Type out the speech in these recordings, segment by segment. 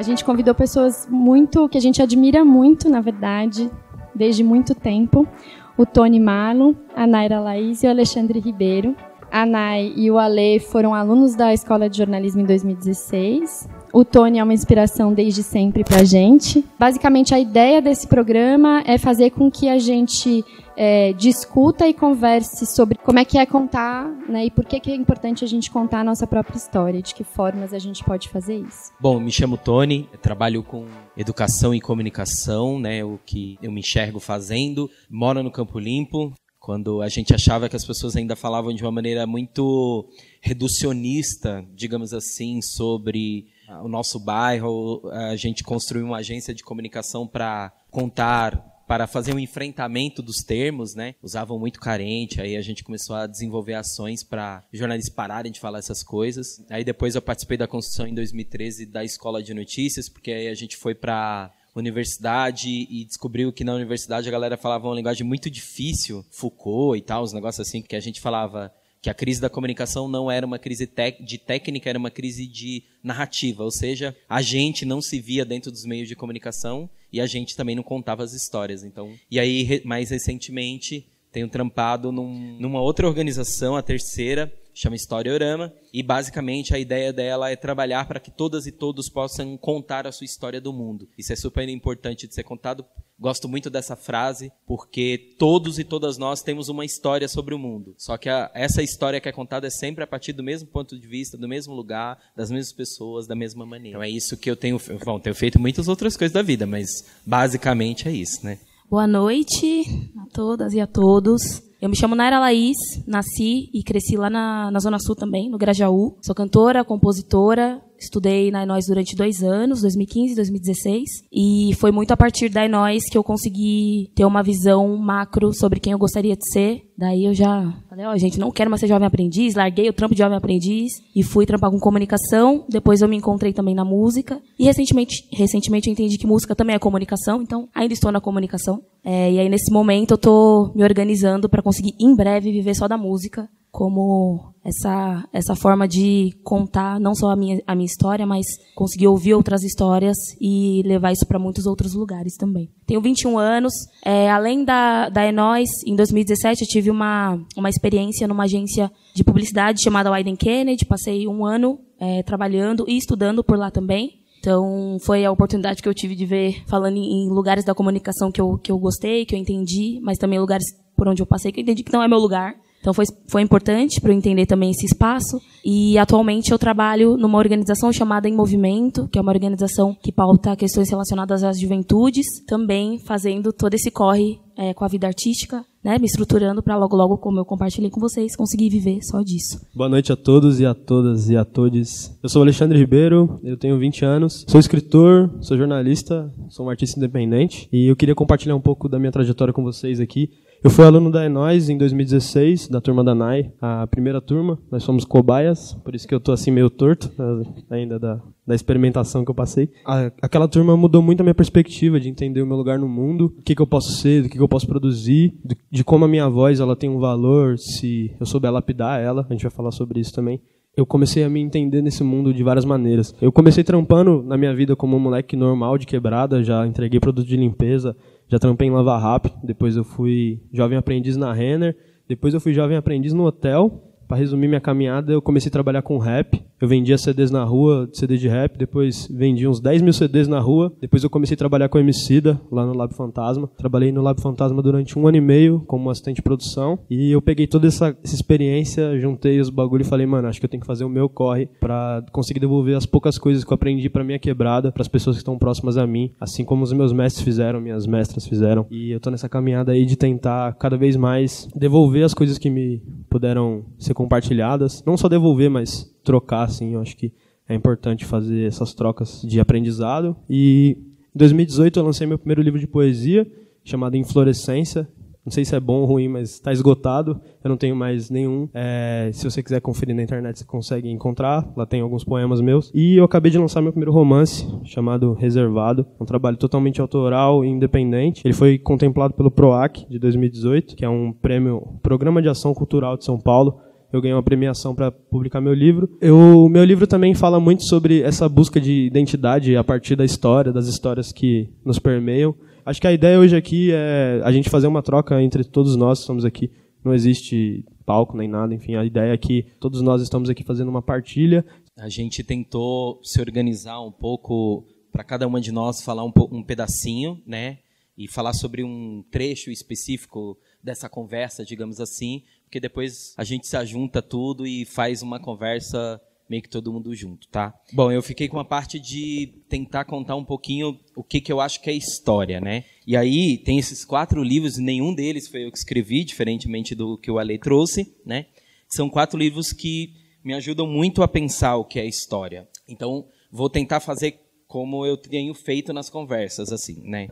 A gente convidou pessoas muito que a gente admira muito, na verdade, desde muito tempo. O Tony Marlon, a Naira Laís e o Alexandre Ribeiro. A Nay e o Ale foram alunos da Escola de Jornalismo em 2016. O Tony é uma inspiração desde sempre para a gente. Basicamente, a ideia desse programa é fazer com que a gente é, discuta e converse sobre como é que é contar, né, e por que, que é importante a gente contar a nossa própria história, de que formas a gente pode fazer isso. Bom, me chamo Tony, trabalho com educação e comunicação, né, o que eu me enxergo fazendo. Moro no Campo Limpo, quando a gente achava que as pessoas ainda falavam de uma maneira muito reducionista, digamos assim, sobre o nosso bairro, a gente construiu uma agência de comunicação para contar para fazer um enfrentamento dos termos, né? Usavam muito carente, aí a gente começou a desenvolver ações para jornalistas pararem de falar essas coisas. Aí depois eu participei da construção em 2013 da Escola de Notícias, porque aí a gente foi para universidade e descobriu que na universidade a galera falava uma linguagem muito difícil, Foucault e tal, os negócios assim, que a gente falava que a crise da comunicação não era uma crise de técnica, era uma crise de narrativa, ou seja, a gente não se via dentro dos meios de comunicação e a gente também não contava as histórias. Então, e aí mais recentemente tenho trampado num, numa outra organização, a terceira, chama Historiorama, e basicamente a ideia dela é trabalhar para que todas e todos possam contar a sua história do mundo. Isso é super importante de ser contado. Gosto muito dessa frase, porque todos e todas nós temos uma história sobre o mundo. Só que a, essa história que é contada é sempre a partir do mesmo ponto de vista, do mesmo lugar, das mesmas pessoas, da mesma maneira. Então é isso que eu tenho, bom, tenho feito muitas outras coisas da vida, mas basicamente é isso, né? Boa noite a todas e a todos. Eu me chamo Naira Laís, nasci e cresci lá na, na Zona Sul também, no Grajaú. Sou cantora, compositora, Estudei na Enóis durante dois anos, 2015 e 2016. E foi muito a partir da Enóis que eu consegui ter uma visão macro sobre quem eu gostaria de ser. Daí eu já falei, ó, oh, gente, não quero mais ser jovem aprendiz. Larguei o trampo de jovem aprendiz e fui trampar com comunicação. Depois eu me encontrei também na música. E recentemente, recentemente eu entendi que música também é comunicação. Então, ainda estou na comunicação. É, e aí, nesse momento, eu estou me organizando para conseguir, em breve, viver só da música como essa essa forma de contar não só a minha a minha história, mas conseguir ouvir outras histórias e levar isso para muitos outros lugares também. Tenho 21 anos. É, além da da Enóis, em 2017 eu tive uma uma experiência numa agência de publicidade chamada Wyden Kennedy. Passei um ano é, trabalhando e estudando por lá também. Então, foi a oportunidade que eu tive de ver, falando em lugares da comunicação que eu, que eu gostei, que eu entendi, mas também lugares por onde eu passei que eu entendi que não é meu lugar. Então foi, foi importante para eu entender também esse espaço. E atualmente eu trabalho numa organização chamada Em Movimento, que é uma organização que pauta questões relacionadas às juventudes, também fazendo todo esse corre é, com a vida artística, né, me estruturando para logo logo, como eu compartilhei com vocês, conseguir viver só disso. Boa noite a todos e a todas e a todos. Eu sou Alexandre Ribeiro, eu tenho 20 anos, sou escritor, sou jornalista, sou um artista independente e eu queria compartilhar um pouco da minha trajetória com vocês aqui. Eu fui aluno da Enóis em 2016, da turma da NAI, a primeira turma. Nós somos cobaias, por isso que eu estou assim meio torto né, ainda da, da experimentação que eu passei. A, aquela turma mudou muito a minha perspectiva de entender o meu lugar no mundo, o que, que eu posso ser, o que, que eu posso produzir, de, de como a minha voz ela tem um valor, se eu souber lapidar ela. A gente vai falar sobre isso também eu comecei a me entender nesse mundo de várias maneiras. Eu comecei trampando na minha vida como um moleque normal de quebrada, já entreguei produto de limpeza, já trampei em Lava Rápido, depois eu fui jovem aprendiz na Renner, depois eu fui jovem aprendiz no hotel, para resumir minha caminhada, eu comecei a trabalhar com rap. Eu vendia CDs na rua, CD de rap, depois vendi uns 10 mil CDs na rua. Depois eu comecei a trabalhar com Emicida, lá no Lab Fantasma. Trabalhei no Lab Fantasma durante um ano e meio como assistente de produção. E eu peguei toda essa, essa experiência, juntei os bagulho e falei, mano, acho que eu tenho que fazer o meu corre para conseguir devolver as poucas coisas que eu aprendi para minha quebrada, para as pessoas que estão próximas a mim, assim como os meus mestres fizeram, minhas mestras fizeram. E eu tô nessa caminhada aí de tentar cada vez mais devolver as coisas que me puderam ser compartilhadas. Não só devolver, mas trocar, assim. Eu acho que é importante fazer essas trocas de aprendizado. E em 2018 eu lancei meu primeiro livro de poesia, chamado Inflorescência. Não sei se é bom ou ruim, mas está esgotado. Eu não tenho mais nenhum. É, se você quiser conferir na internet, você consegue encontrar. Lá tem alguns poemas meus. E eu acabei de lançar meu primeiro romance, chamado Reservado. Um trabalho totalmente autoral e independente. Ele foi contemplado pelo PROAC de 2018, que é um prêmio Programa de Ação Cultural de São Paulo eu ganhei uma premiação para publicar meu livro. O meu livro também fala muito sobre essa busca de identidade a partir da história, das histórias que nos permeiam. Acho que a ideia hoje aqui é a gente fazer uma troca entre todos nós que estamos aqui. Não existe palco nem nada, enfim, a ideia é que todos nós estamos aqui fazendo uma partilha. A gente tentou se organizar um pouco para cada uma de nós falar um, um pedacinho, né? E falar sobre um trecho específico dessa conversa, digamos assim, porque depois a gente se ajunta tudo e faz uma conversa meio que todo mundo junto, tá? Bom, eu fiquei com a parte de tentar contar um pouquinho o que, que eu acho que é história, né? E aí tem esses quatro livros, nenhum deles foi eu que escrevi, diferentemente do que o Ale trouxe, né? São quatro livros que me ajudam muito a pensar o que é história. Então, vou tentar fazer como eu tenho feito nas conversas, assim, né?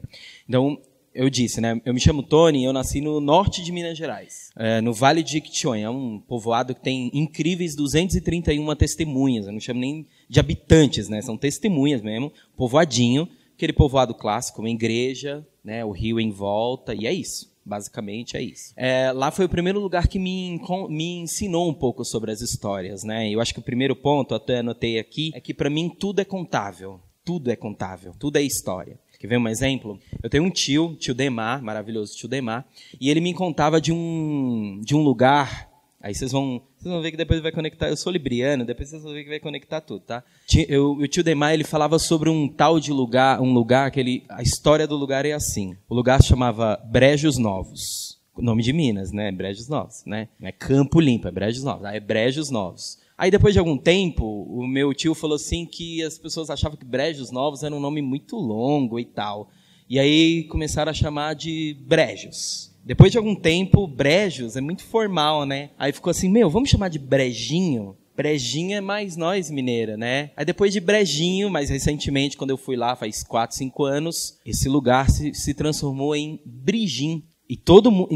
Então, eu disse, né? Eu me chamo Tony, eu nasci no norte de Minas Gerais, é, no Vale de Jequitinhonha, é um povoado que tem incríveis 231 testemunhas. Eu não chamo nem de habitantes, né? São testemunhas mesmo, povoadinho, aquele povoado clássico, uma igreja, né? O rio em volta e é isso. Basicamente é isso. É, lá foi o primeiro lugar que me, me ensinou um pouco sobre as histórias, né? Eu acho que o primeiro ponto, até anotei aqui, é que para mim tudo é contável. Tudo é contável, tudo é história. Quer ver um exemplo? Eu tenho um tio, tio Demar, maravilhoso tio Demar, e ele me contava de um, de um lugar. Aí vocês vão, vocês vão ver que depois vai conectar. Eu sou libriano, depois vocês vão ver que vai conectar tudo, tá? Eu, o tio Demar ele falava sobre um tal de lugar, um lugar que ele, a história do lugar é assim. O lugar se chamava Brejos Novos, nome de Minas, né? Brejos Novos, né? Não é Campo Limpo, é Brejos Novos. É Brejos Novos. Aí depois de algum tempo, o meu tio falou assim que as pessoas achavam que Brejos Novos era um nome muito longo e tal. E aí começaram a chamar de Brejos. Depois de algum tempo, Brejos é muito formal, né? Aí ficou assim, meu, vamos chamar de Brejinho? Brejinho é mais nós, mineira, né? Aí depois de Brejinho, mais recentemente, quando eu fui lá, faz 4, 5 anos, esse lugar se, se transformou em Brigim. E todo mundo,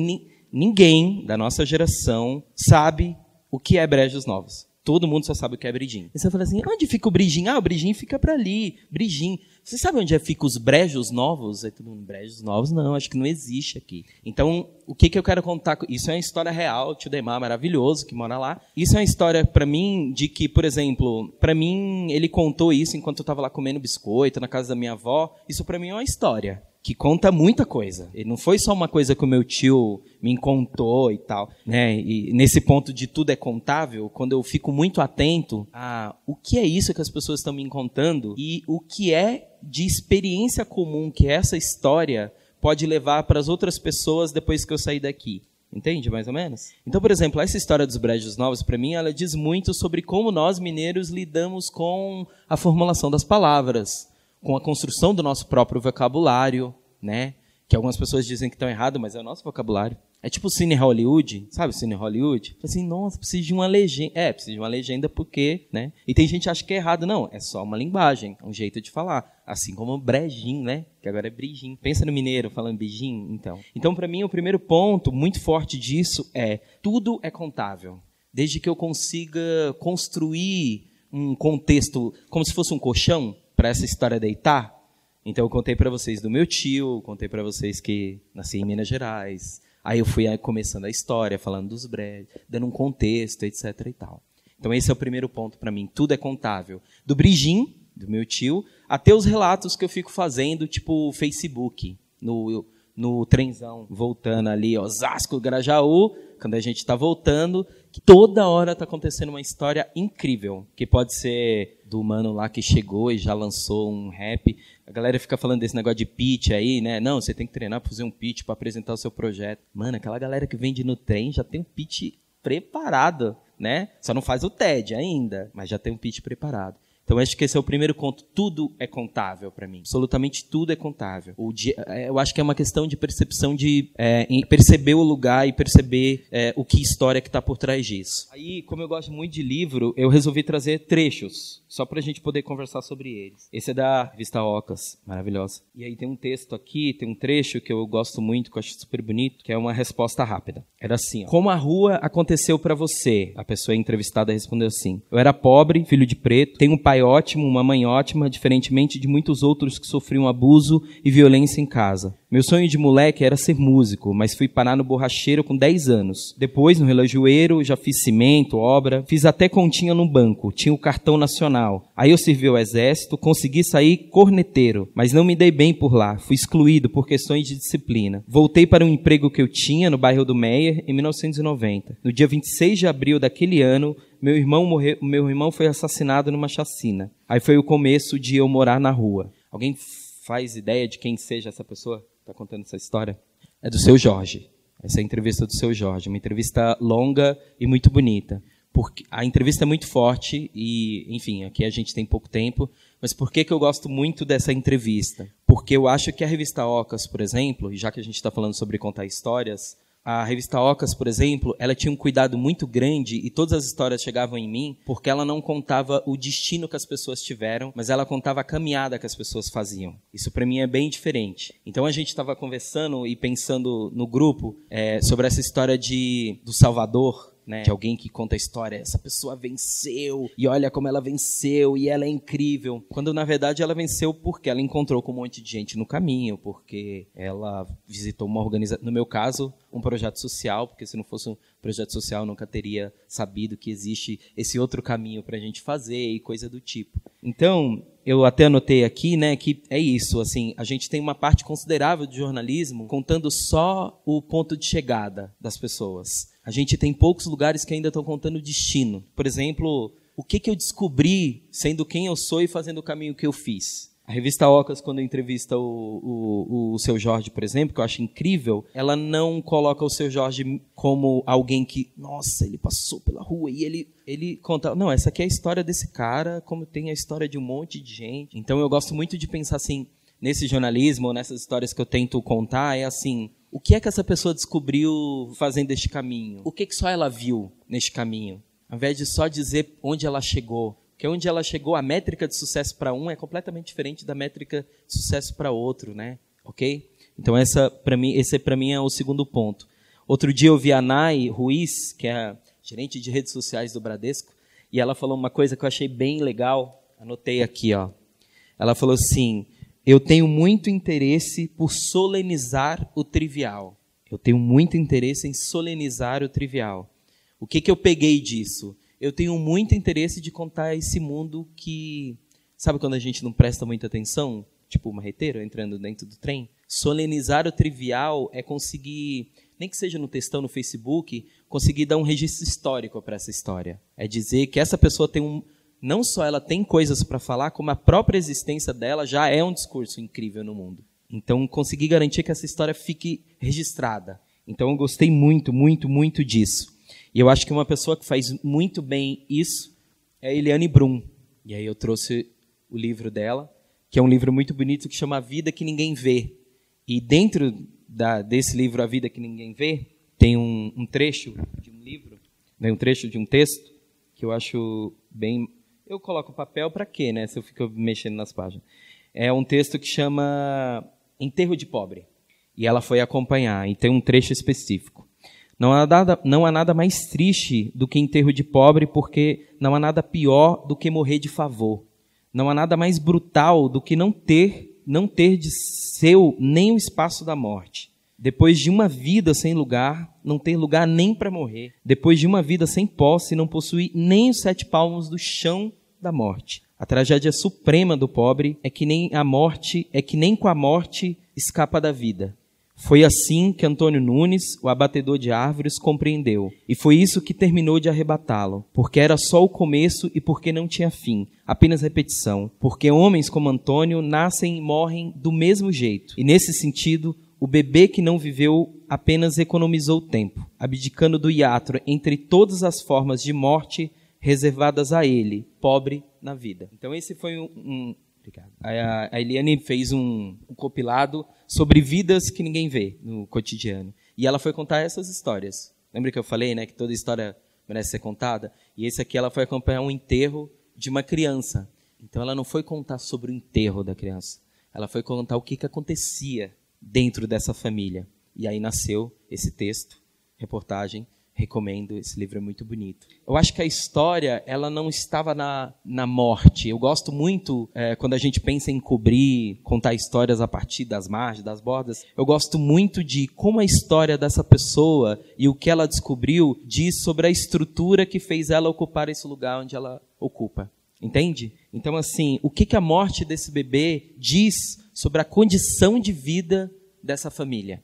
ninguém da nossa geração sabe o que é Brejos Novos. Todo mundo só sabe o que é Brigim. E você fala assim, onde fica o Brigim? Ah, o Brigim fica para ali, Brigim. Você sabe onde é fica os brejos novos? Aí todo mundo, brejos novos? Não, acho que não existe aqui. Então, o que, que eu quero contar? Isso é uma história real, tio Demar maravilhoso, que mora lá. Isso é uma história, para mim, de que, por exemplo, para mim, ele contou isso enquanto eu estava lá comendo biscoito na casa da minha avó. Isso para mim é uma história que conta muita coisa. E não foi só uma coisa que o meu tio me contou e tal, né? E nesse ponto de tudo é contável, quando eu fico muito atento a o que é isso que as pessoas estão me contando e o que é de experiência comum que essa história pode levar para as outras pessoas depois que eu sair daqui. Entende, mais ou menos? Então, por exemplo, essa história dos brejos novos, para mim, ela diz muito sobre como nós, mineiros, lidamos com a formulação das palavras, com a construção do nosso próprio vocabulário, né? Que algumas pessoas dizem que estão errado, mas é o nosso vocabulário. É tipo o Cine Hollywood, sabe o Cine Hollywood? Assim, nossa, precisa de uma legenda. É, precisa de uma legenda porque, né? E tem gente que acha que é errado. Não, é só uma linguagem, um jeito de falar. Assim como brejim, né? Que agora é brejim. Pensa no mineiro falando bijim, então. Então, para mim, o primeiro ponto muito forte disso é tudo é contável. Desde que eu consiga construir um contexto como se fosse um colchão para essa história deitar. Então eu contei para vocês do meu tio, contei para vocês que nasci em Minas Gerais. Aí eu fui começando a história, falando dos brejos, dando um contexto, etc e tal. Então esse é o primeiro ponto para mim. Tudo é contável. Do Brigim, do meu tio, até os relatos que eu fico fazendo, tipo Facebook, no, no trenzão, voltando ali, Osasco, Grajaú, quando a gente está voltando, toda hora está acontecendo uma história incrível, que pode ser do mano lá que chegou e já lançou um rap. A galera fica falando desse negócio de pitch aí, né? Não, você tem que treinar para fazer um pitch para apresentar o seu projeto. Mano, aquela galera que vende no trem já tem um pitch preparado, né? Só não faz o TED ainda, mas já tem um pitch preparado. Então, acho que esse é o primeiro ponto. Tudo é contável para mim. Absolutamente tudo é contável. Dia, é, eu acho que é uma questão de percepção de é, perceber o lugar e perceber é, o que história que está por trás disso. Aí, como eu gosto muito de livro, eu resolvi trazer trechos só para a gente poder conversar sobre eles. Esse é da Vista Ocas, maravilhosa. E aí tem um texto aqui, tem um trecho que eu gosto muito, que eu acho super bonito, que é uma resposta rápida. Era assim: ó, Como a rua aconteceu para você? A pessoa entrevistada respondeu assim: Eu era pobre, filho de preto, tenho um pai pai ótimo, uma mãe ótima, diferentemente de muitos outros que sofriam abuso e violência em casa. Meu sonho de moleque era ser músico, mas fui parar no borracheiro com 10 anos. Depois, no relojoeiro, já fiz cimento, obra, fiz até continha no banco, tinha o cartão nacional. Aí eu servi ao exército, consegui sair corneteiro, mas não me dei bem por lá, fui excluído por questões de disciplina. Voltei para um emprego que eu tinha no bairro do Meyer em 1990. No dia 26 de abril daquele ano, meu irmão morreu, meu irmão foi assassinado numa chacina. Aí foi o começo de eu morar na rua. Alguém faz ideia de quem seja essa pessoa? está contando essa história? É do seu Jorge. Essa é a entrevista do seu Jorge, uma entrevista longa e muito bonita. Porque a entrevista é muito forte e, enfim, aqui a gente tem pouco tempo, mas por que, que eu gosto muito dessa entrevista? Porque eu acho que a revista Ocas, por exemplo, e já que a gente está falando sobre contar histórias, a revista Ocas, por exemplo, ela tinha um cuidado muito grande e todas as histórias chegavam em mim porque ela não contava o destino que as pessoas tiveram, mas ela contava a caminhada que as pessoas faziam. Isso para mim é bem diferente. Então a gente estava conversando e pensando no grupo é, sobre essa história de do Salvador, né, de alguém que conta a história, essa pessoa venceu e olha como ela venceu e ela é incrível. Quando na verdade ela venceu porque ela encontrou com um monte de gente no caminho, porque ela visitou uma organização, no meu caso, um projeto social, porque se não fosse um projeto social eu nunca teria sabido que existe esse outro caminho para a gente fazer e coisa do tipo. Então, eu até anotei aqui, né, que é isso, assim, a gente tem uma parte considerável de jornalismo contando só o ponto de chegada das pessoas. A gente tem poucos lugares que ainda estão contando o destino. Por exemplo, o que, que eu descobri sendo quem eu sou e fazendo o caminho que eu fiz. A revista Ocas, quando entrevista o, o, o seu Jorge, por exemplo, que eu acho incrível, ela não coloca o seu Jorge como alguém que, nossa, ele passou pela rua e ele, ele conta. Não, essa aqui é a história desse cara, como tem a história de um monte de gente. Então eu gosto muito de pensar assim, nesse jornalismo, nessas histórias que eu tento contar, é assim: o que é que essa pessoa descobriu fazendo este caminho? O que, que só ela viu neste caminho? Ao invés de só dizer onde ela chegou. Porque onde ela chegou, a métrica de sucesso para um é completamente diferente da métrica de sucesso para outro, né? Ok? Então essa para mim, esse para mim é o segundo ponto. Outro dia eu vi a Nai Ruiz, que é a gerente de redes sociais do Bradesco, e ela falou uma coisa que eu achei bem legal. Anotei aqui, ó. Ela falou assim: eu tenho muito interesse por solenizar o trivial. Eu tenho muito interesse em solenizar o trivial. O que, que eu peguei disso? Eu tenho muito interesse de contar esse mundo que. Sabe quando a gente não presta muita atenção? Tipo o marreteiro entrando dentro do trem? Solenizar o trivial é conseguir, nem que seja no textão no Facebook, conseguir dar um registro histórico para essa história. É dizer que essa pessoa tem um, não só ela tem coisas para falar, como a própria existência dela já é um discurso incrível no mundo. Então, conseguir garantir que essa história fique registrada. Então, eu gostei muito, muito, muito disso. E eu acho que uma pessoa que faz muito bem isso é a Eliane Brum. E aí eu trouxe o livro dela, que é um livro muito bonito que chama A Vida que Ninguém Vê. E dentro da, desse livro A Vida que Ninguém Vê, tem um, um trecho de um livro, né, um trecho de um texto, que eu acho bem eu coloco papel para quê, né? Se eu fico mexendo nas páginas. É um texto que chama Enterro de Pobre. E ela foi acompanhar, e tem um trecho específico. Não há, nada, não há nada mais triste do que enterro de pobre, porque não há nada pior do que morrer de favor. Não há nada mais brutal do que não ter, não ter de seu nem o espaço da morte. Depois de uma vida sem lugar, não ter lugar nem para morrer. Depois de uma vida sem posse, não possuir nem os sete palmos do chão da morte. A tragédia suprema do pobre é que nem a morte, é que nem com a morte escapa da vida. Foi assim que Antônio Nunes, o abatedor de árvores, compreendeu. E foi isso que terminou de arrebatá-lo, porque era só o começo e porque não tinha fim, apenas repetição. Porque homens como Antônio nascem e morrem do mesmo jeito. E nesse sentido, o bebê que não viveu apenas economizou tempo, abdicando do hiato entre todas as formas de morte reservadas a ele, pobre na vida. Então esse foi um, um Obrigado. A, a Eliane fez um, um, compilado sobre vidas que ninguém vê no cotidiano. E ela foi contar essas histórias. Lembra que eu falei, né, que toda história merece ser contada? E esse aqui ela foi acompanhar um enterro de uma criança. Então ela não foi contar sobre o enterro da criança. Ela foi contar o que, que acontecia dentro dessa família. E aí nasceu esse texto, reportagem, recomendo, esse livro é muito bonito. Eu acho que a história, ela não estava na, na morte. Eu gosto muito, é, quando a gente pensa em cobrir, contar histórias a partir das margens, das bordas, eu gosto muito de como a história dessa pessoa e o que ela descobriu diz sobre a estrutura que fez ela ocupar esse lugar onde ela ocupa. Entende? Então, assim, o que, que a morte desse bebê diz sobre a condição de vida dessa família?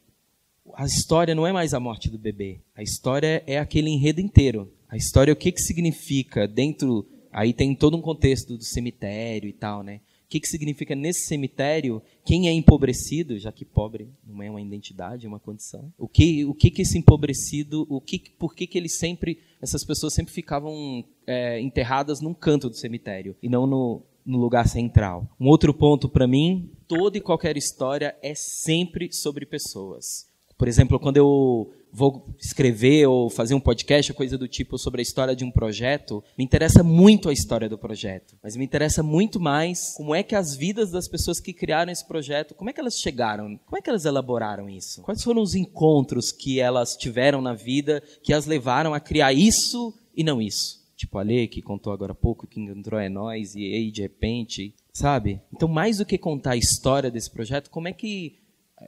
a história não é mais a morte do bebê. A história é aquele enredo inteiro. A história, o que, que significa dentro. Aí tem todo um contexto do cemitério e tal, né? O que, que significa nesse cemitério quem é empobrecido, já que pobre não é uma identidade, é uma condição. O que, o que, que esse empobrecido, o que, por que, que ele sempre, essas pessoas sempre ficavam é, enterradas num canto do cemitério e não no, no lugar central. Um outro ponto para mim, toda e qualquer história é sempre sobre pessoas. Por exemplo, quando eu vou escrever ou fazer um podcast, coisa do tipo sobre a história de um projeto, me interessa muito a história do projeto, mas me interessa muito mais como é que as vidas das pessoas que criaram esse projeto, como é que elas chegaram, como é que elas elaboraram isso? Quais foram os encontros que elas tiveram na vida que as levaram a criar isso e não isso? Tipo a Lê, que contou agora há pouco, que entrou é nós e aí de repente, sabe? Então, mais do que contar a história desse projeto, como é que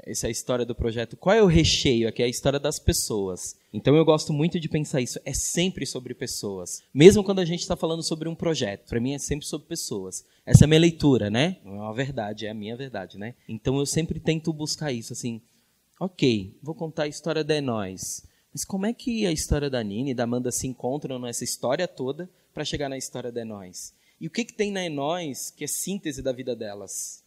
essa é a história do projeto. Qual é o recheio? Aqui é a história das pessoas. Então eu gosto muito de pensar isso. É sempre sobre pessoas. Mesmo quando a gente está falando sobre um projeto. Para mim é sempre sobre pessoas. Essa é a minha leitura, né? Não é uma verdade, é a minha verdade, né? Então eu sempre tento buscar isso. Assim, ok, vou contar a história da Enóis. Mas como é que a história da Nina e da Amanda se encontram nessa história toda para chegar na história da Enóis? E o que, que tem na Enóis que é síntese da vida delas?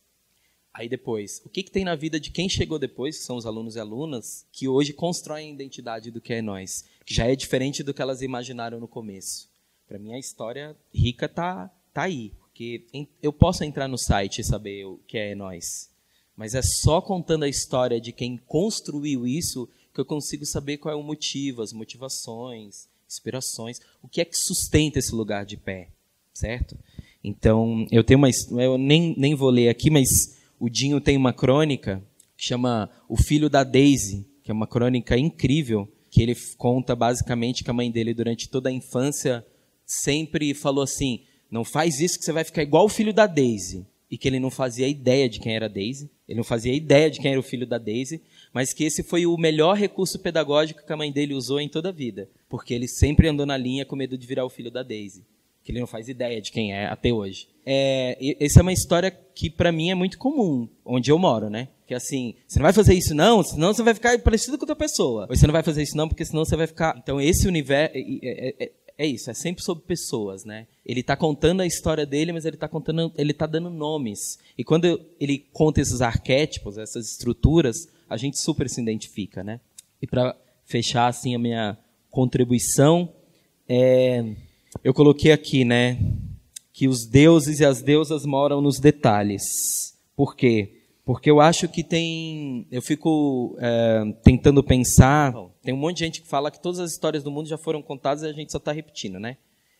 Aí depois, o que, que tem na vida de quem chegou depois, que são os alunos e alunas, que hoje constroem a identidade do que é nós, que já é diferente do que elas imaginaram no começo. Para mim, a história rica tá, tá aí, porque eu posso entrar no site e saber o que é nós, mas é só contando a história de quem construiu isso que eu consigo saber qual é o motivo, as motivações, inspirações, o que é que sustenta esse lugar de pé, certo? Então, eu tenho uma. Eu nem, nem vou ler aqui, mas o Dinho tem uma crônica que chama O Filho da Daisy, que é uma crônica incrível, que ele conta basicamente que a mãe dele, durante toda a infância, sempre falou assim: não faz isso que você vai ficar igual o filho da Daisy. E que ele não fazia ideia de quem era Daisy, ele não fazia ideia de quem era o filho da Daisy, mas que esse foi o melhor recurso pedagógico que a mãe dele usou em toda a vida, porque ele sempre andou na linha com medo de virar o filho da Daisy que ele não faz ideia de quem é até hoje. É, essa é uma história que para mim é muito comum, onde eu moro, né? Que assim, você não vai fazer isso não, senão você vai ficar parecido com outra pessoa. Ou você não vai fazer isso não, porque senão você vai ficar. Então esse universo é, é, é, isso, é sempre sobre pessoas, né? Ele está contando a história dele, mas ele está contando, ele está dando nomes. E quando ele conta esses arquétipos, essas estruturas, a gente super se identifica, né? E para fechar assim a minha contribuição, é, eu coloquei aqui, né, que os deuses e as deusas moram nos detalhes. Por quê? Porque eu acho que tem. Eu fico é, tentando pensar. Tem um monte de gente que fala que todas as histórias do mundo já foram contadas e a gente só está repetindo, né?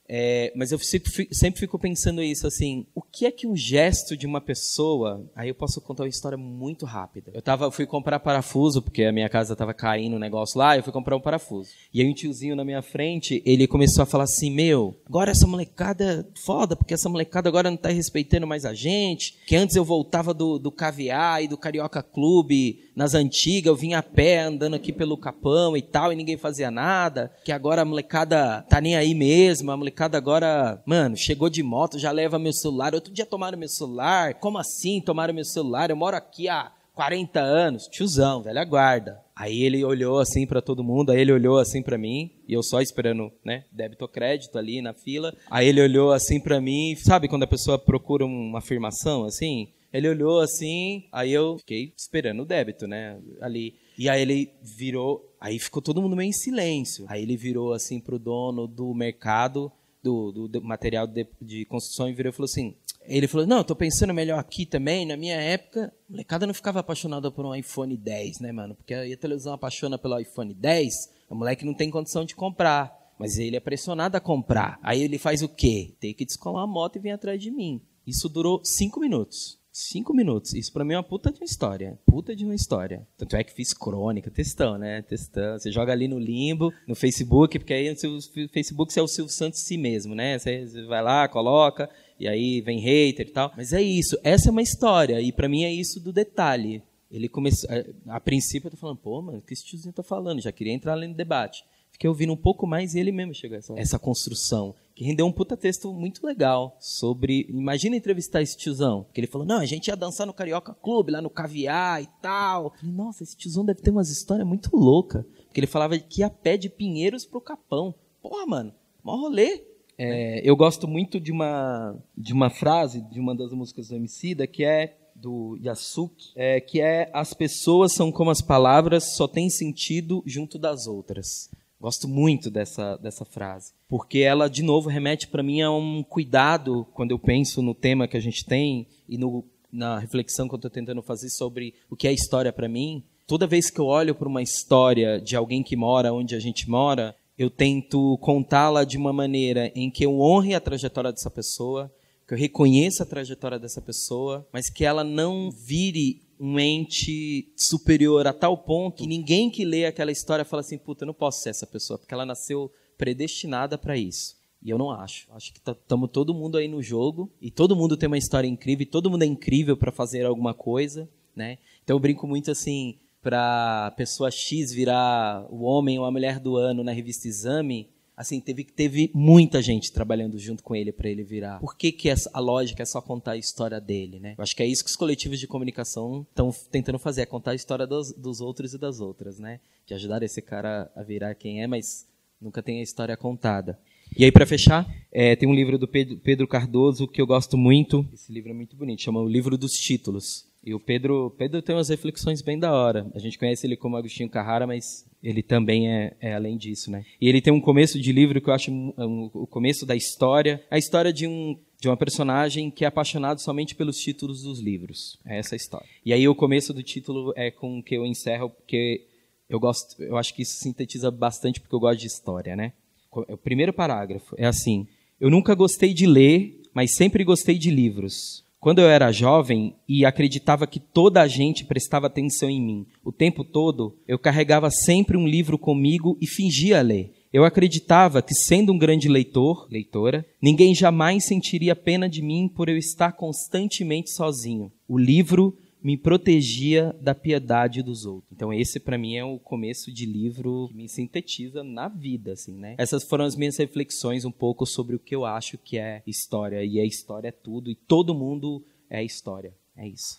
É, mas eu fico, sempre fico pensando isso, assim, o que é que um gesto de uma pessoa... Aí eu posso contar uma história muito rápida. Eu tava, fui comprar parafuso, porque a minha casa estava caindo um negócio lá, eu fui comprar um parafuso. E aí um tiozinho na minha frente, ele começou a falar assim, meu, agora essa molecada foda, porque essa molecada agora não está respeitando mais a gente, que antes eu voltava do, do caviar e do Carioca Clube nas antigas, eu vinha a pé andando aqui pelo Capão e tal, e ninguém fazia nada, que agora a molecada tá nem aí mesmo, a molecada agora, mano, chegou de moto, já leva meu celular, outro dia tomaram meu celular, como assim tomaram meu celular? Eu moro aqui há 40 anos, tiozão, velha guarda. Aí ele olhou assim para todo mundo, aí ele olhou assim para mim, e eu só esperando, né, débito ou crédito ali na fila. Aí ele olhou assim para mim, sabe quando a pessoa procura uma afirmação assim? Ele olhou assim, aí eu fiquei esperando o débito, né? Ali. E aí ele virou, aí ficou todo mundo meio em silêncio. Aí ele virou assim pro dono do mercado, do, do, do material de, de, construção, e virou e falou assim: ele falou: Não, tô pensando melhor aqui também. Na minha época, a molecada não ficava apaixonada por um iPhone 10, né, mano? Porque a televisão apaixona pelo iPhone 10, o moleque não tem condição de comprar. Mas ele é pressionado a comprar. Aí ele faz o quê? Tem que descolar a moto e vir atrás de mim. Isso durou cinco minutos. Cinco minutos. Isso pra mim é uma puta de uma história. Puta de uma história. Tanto é que fiz crônica, textão, né? Textão. Você joga ali no limbo, no Facebook, porque aí no Facebook você é o Silvio Santos si mesmo, né? Você vai lá, coloca, e aí vem hater e tal. Mas é isso. Essa é uma história. E para mim é isso do detalhe. Ele começou. A, a princípio eu tô falando, pô, mano, o que esse tiozinho tá falando? Já queria entrar ali no debate. Fiquei ouvindo um pouco mais e ele mesmo chegou a essa, essa construção que rendeu um puta texto muito legal sobre. Imagina entrevistar esse tiozão. Que ele falou: não, a gente ia dançar no Carioca Clube, lá no Caviar e tal. Falei, Nossa, esse tiozão deve ter umas histórias muito loucas. Porque ele falava que ia pé de Pinheiros pro Capão. Porra, mano, mó rolê. É, eu gosto muito de uma, de uma frase de uma das músicas do Emicida que é do Yasuki, é, que é as pessoas são como as palavras, só tem sentido junto das outras. Gosto muito dessa, dessa frase, porque ela, de novo, remete para mim a um cuidado quando eu penso no tema que a gente tem e no, na reflexão que eu estou tentando fazer sobre o que é história para mim. Toda vez que eu olho para uma história de alguém que mora onde a gente mora, eu tento contá-la de uma maneira em que eu honre a trajetória dessa pessoa, que eu reconheça a trajetória dessa pessoa, mas que ela não vire um ente superior a tal ponto que ninguém que lê aquela história fala assim, puta, eu não posso ser essa pessoa, porque ela nasceu predestinada para isso. E eu não acho. Acho que estamos tá, todo mundo aí no jogo e todo mundo tem uma história incrível e todo mundo é incrível para fazer alguma coisa, né? Então eu brinco muito assim, para pessoa X virar o homem ou a mulher do ano na revista Exame, assim, teve, teve muita gente trabalhando junto com ele para ele virar. Por que, que a lógica é só contar a história dele, né? Eu acho que é isso que os coletivos de comunicação estão tentando fazer, é contar a história dos, dos outros e das outras, né? De ajudar esse cara a virar quem é, mas nunca tem a história contada. E aí, para fechar, é, tem um livro do Pedro, Pedro Cardoso que eu gosto muito. Esse livro é muito bonito, chama O Livro dos Títulos. E o Pedro, Pedro tem umas reflexões bem da hora. A gente conhece ele como Agostinho Carrara, mas ele também é, é, além disso, né? E ele tem um começo de livro que eu acho um, o começo da história, a história de um de uma personagem que é apaixonado somente pelos títulos dos livros. É essa a história. E aí o começo do título é com que eu encerro porque eu gosto, eu acho que isso sintetiza bastante porque eu gosto de história, né? O primeiro parágrafo é assim: Eu nunca gostei de ler, mas sempre gostei de livros. Quando eu era jovem e acreditava que toda a gente prestava atenção em mim, o tempo todo, eu carregava sempre um livro comigo e fingia ler. Eu acreditava que, sendo um grande leitor, leitora, ninguém jamais sentiria pena de mim por eu estar constantemente sozinho. O livro me protegia da piedade dos outros. Então esse para mim é o começo de livro que me sintetiza na vida, assim, né? Essas foram as minhas reflexões um pouco sobre o que eu acho que é história e a história é tudo e todo mundo é história. É isso.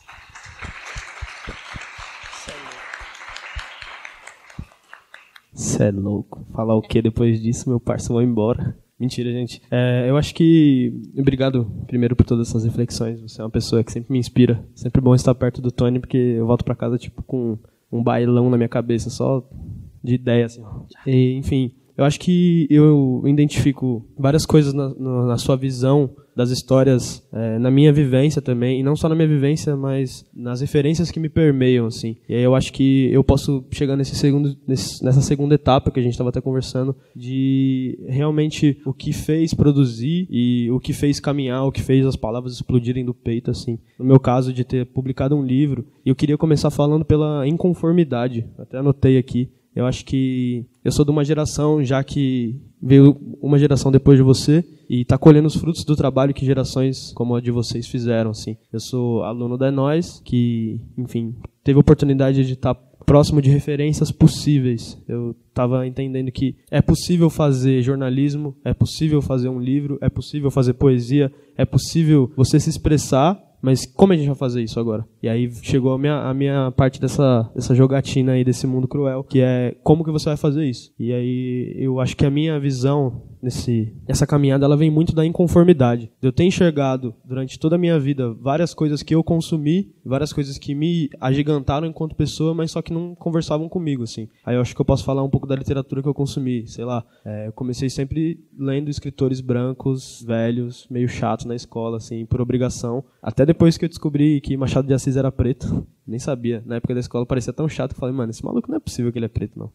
Você é louco. Falar o que depois disso, meu parceiro vai embora. Mentira, gente. É, eu acho que. Obrigado, primeiro, por todas essas reflexões. Você é uma pessoa que sempre me inspira. Sempre bom estar perto do Tony, porque eu volto para casa, tipo, com um bailão na minha cabeça, só de ideia, assim. E, enfim, eu acho que eu identifico várias coisas na, na sua visão das histórias é, na minha vivência também, e não só na minha vivência, mas nas referências que me permeiam, assim. E aí eu acho que eu posso chegar nesse segundo, nesse, nessa segunda etapa que a gente estava até conversando, de realmente o que fez produzir e o que fez caminhar, o que fez as palavras explodirem do peito, assim. No meu caso, de ter publicado um livro, e eu queria começar falando pela inconformidade, até anotei aqui, eu acho que eu sou de uma geração já que veio uma geração depois de você e está colhendo os frutos do trabalho que gerações como a de vocês fizeram, assim. Eu sou aluno da Nós, que, enfim, teve a oportunidade de estar tá próximo de referências possíveis. Eu estava entendendo que é possível fazer jornalismo, é possível fazer um livro, é possível fazer poesia, é possível você se expressar mas como a gente vai fazer isso agora? E aí chegou a minha, a minha parte dessa, dessa jogatina aí, desse mundo cruel, que é como que você vai fazer isso? E aí eu acho que a minha visão nesse, nessa caminhada, ela vem muito da inconformidade. Eu tenho enxergado durante toda a minha vida várias coisas que eu consumi, várias coisas que me agigantaram enquanto pessoa, mas só que não conversavam comigo, assim. Aí eu acho que eu posso falar um pouco da literatura que eu consumi, sei lá. É, eu comecei sempre lendo escritores brancos, velhos, meio chatos na escola, assim, por obrigação. Até depois que eu descobri que Machado de Assis era preto, nem sabia. Na época da escola parecia tão chato que eu falei, mano, esse maluco não é possível que ele é preto, não.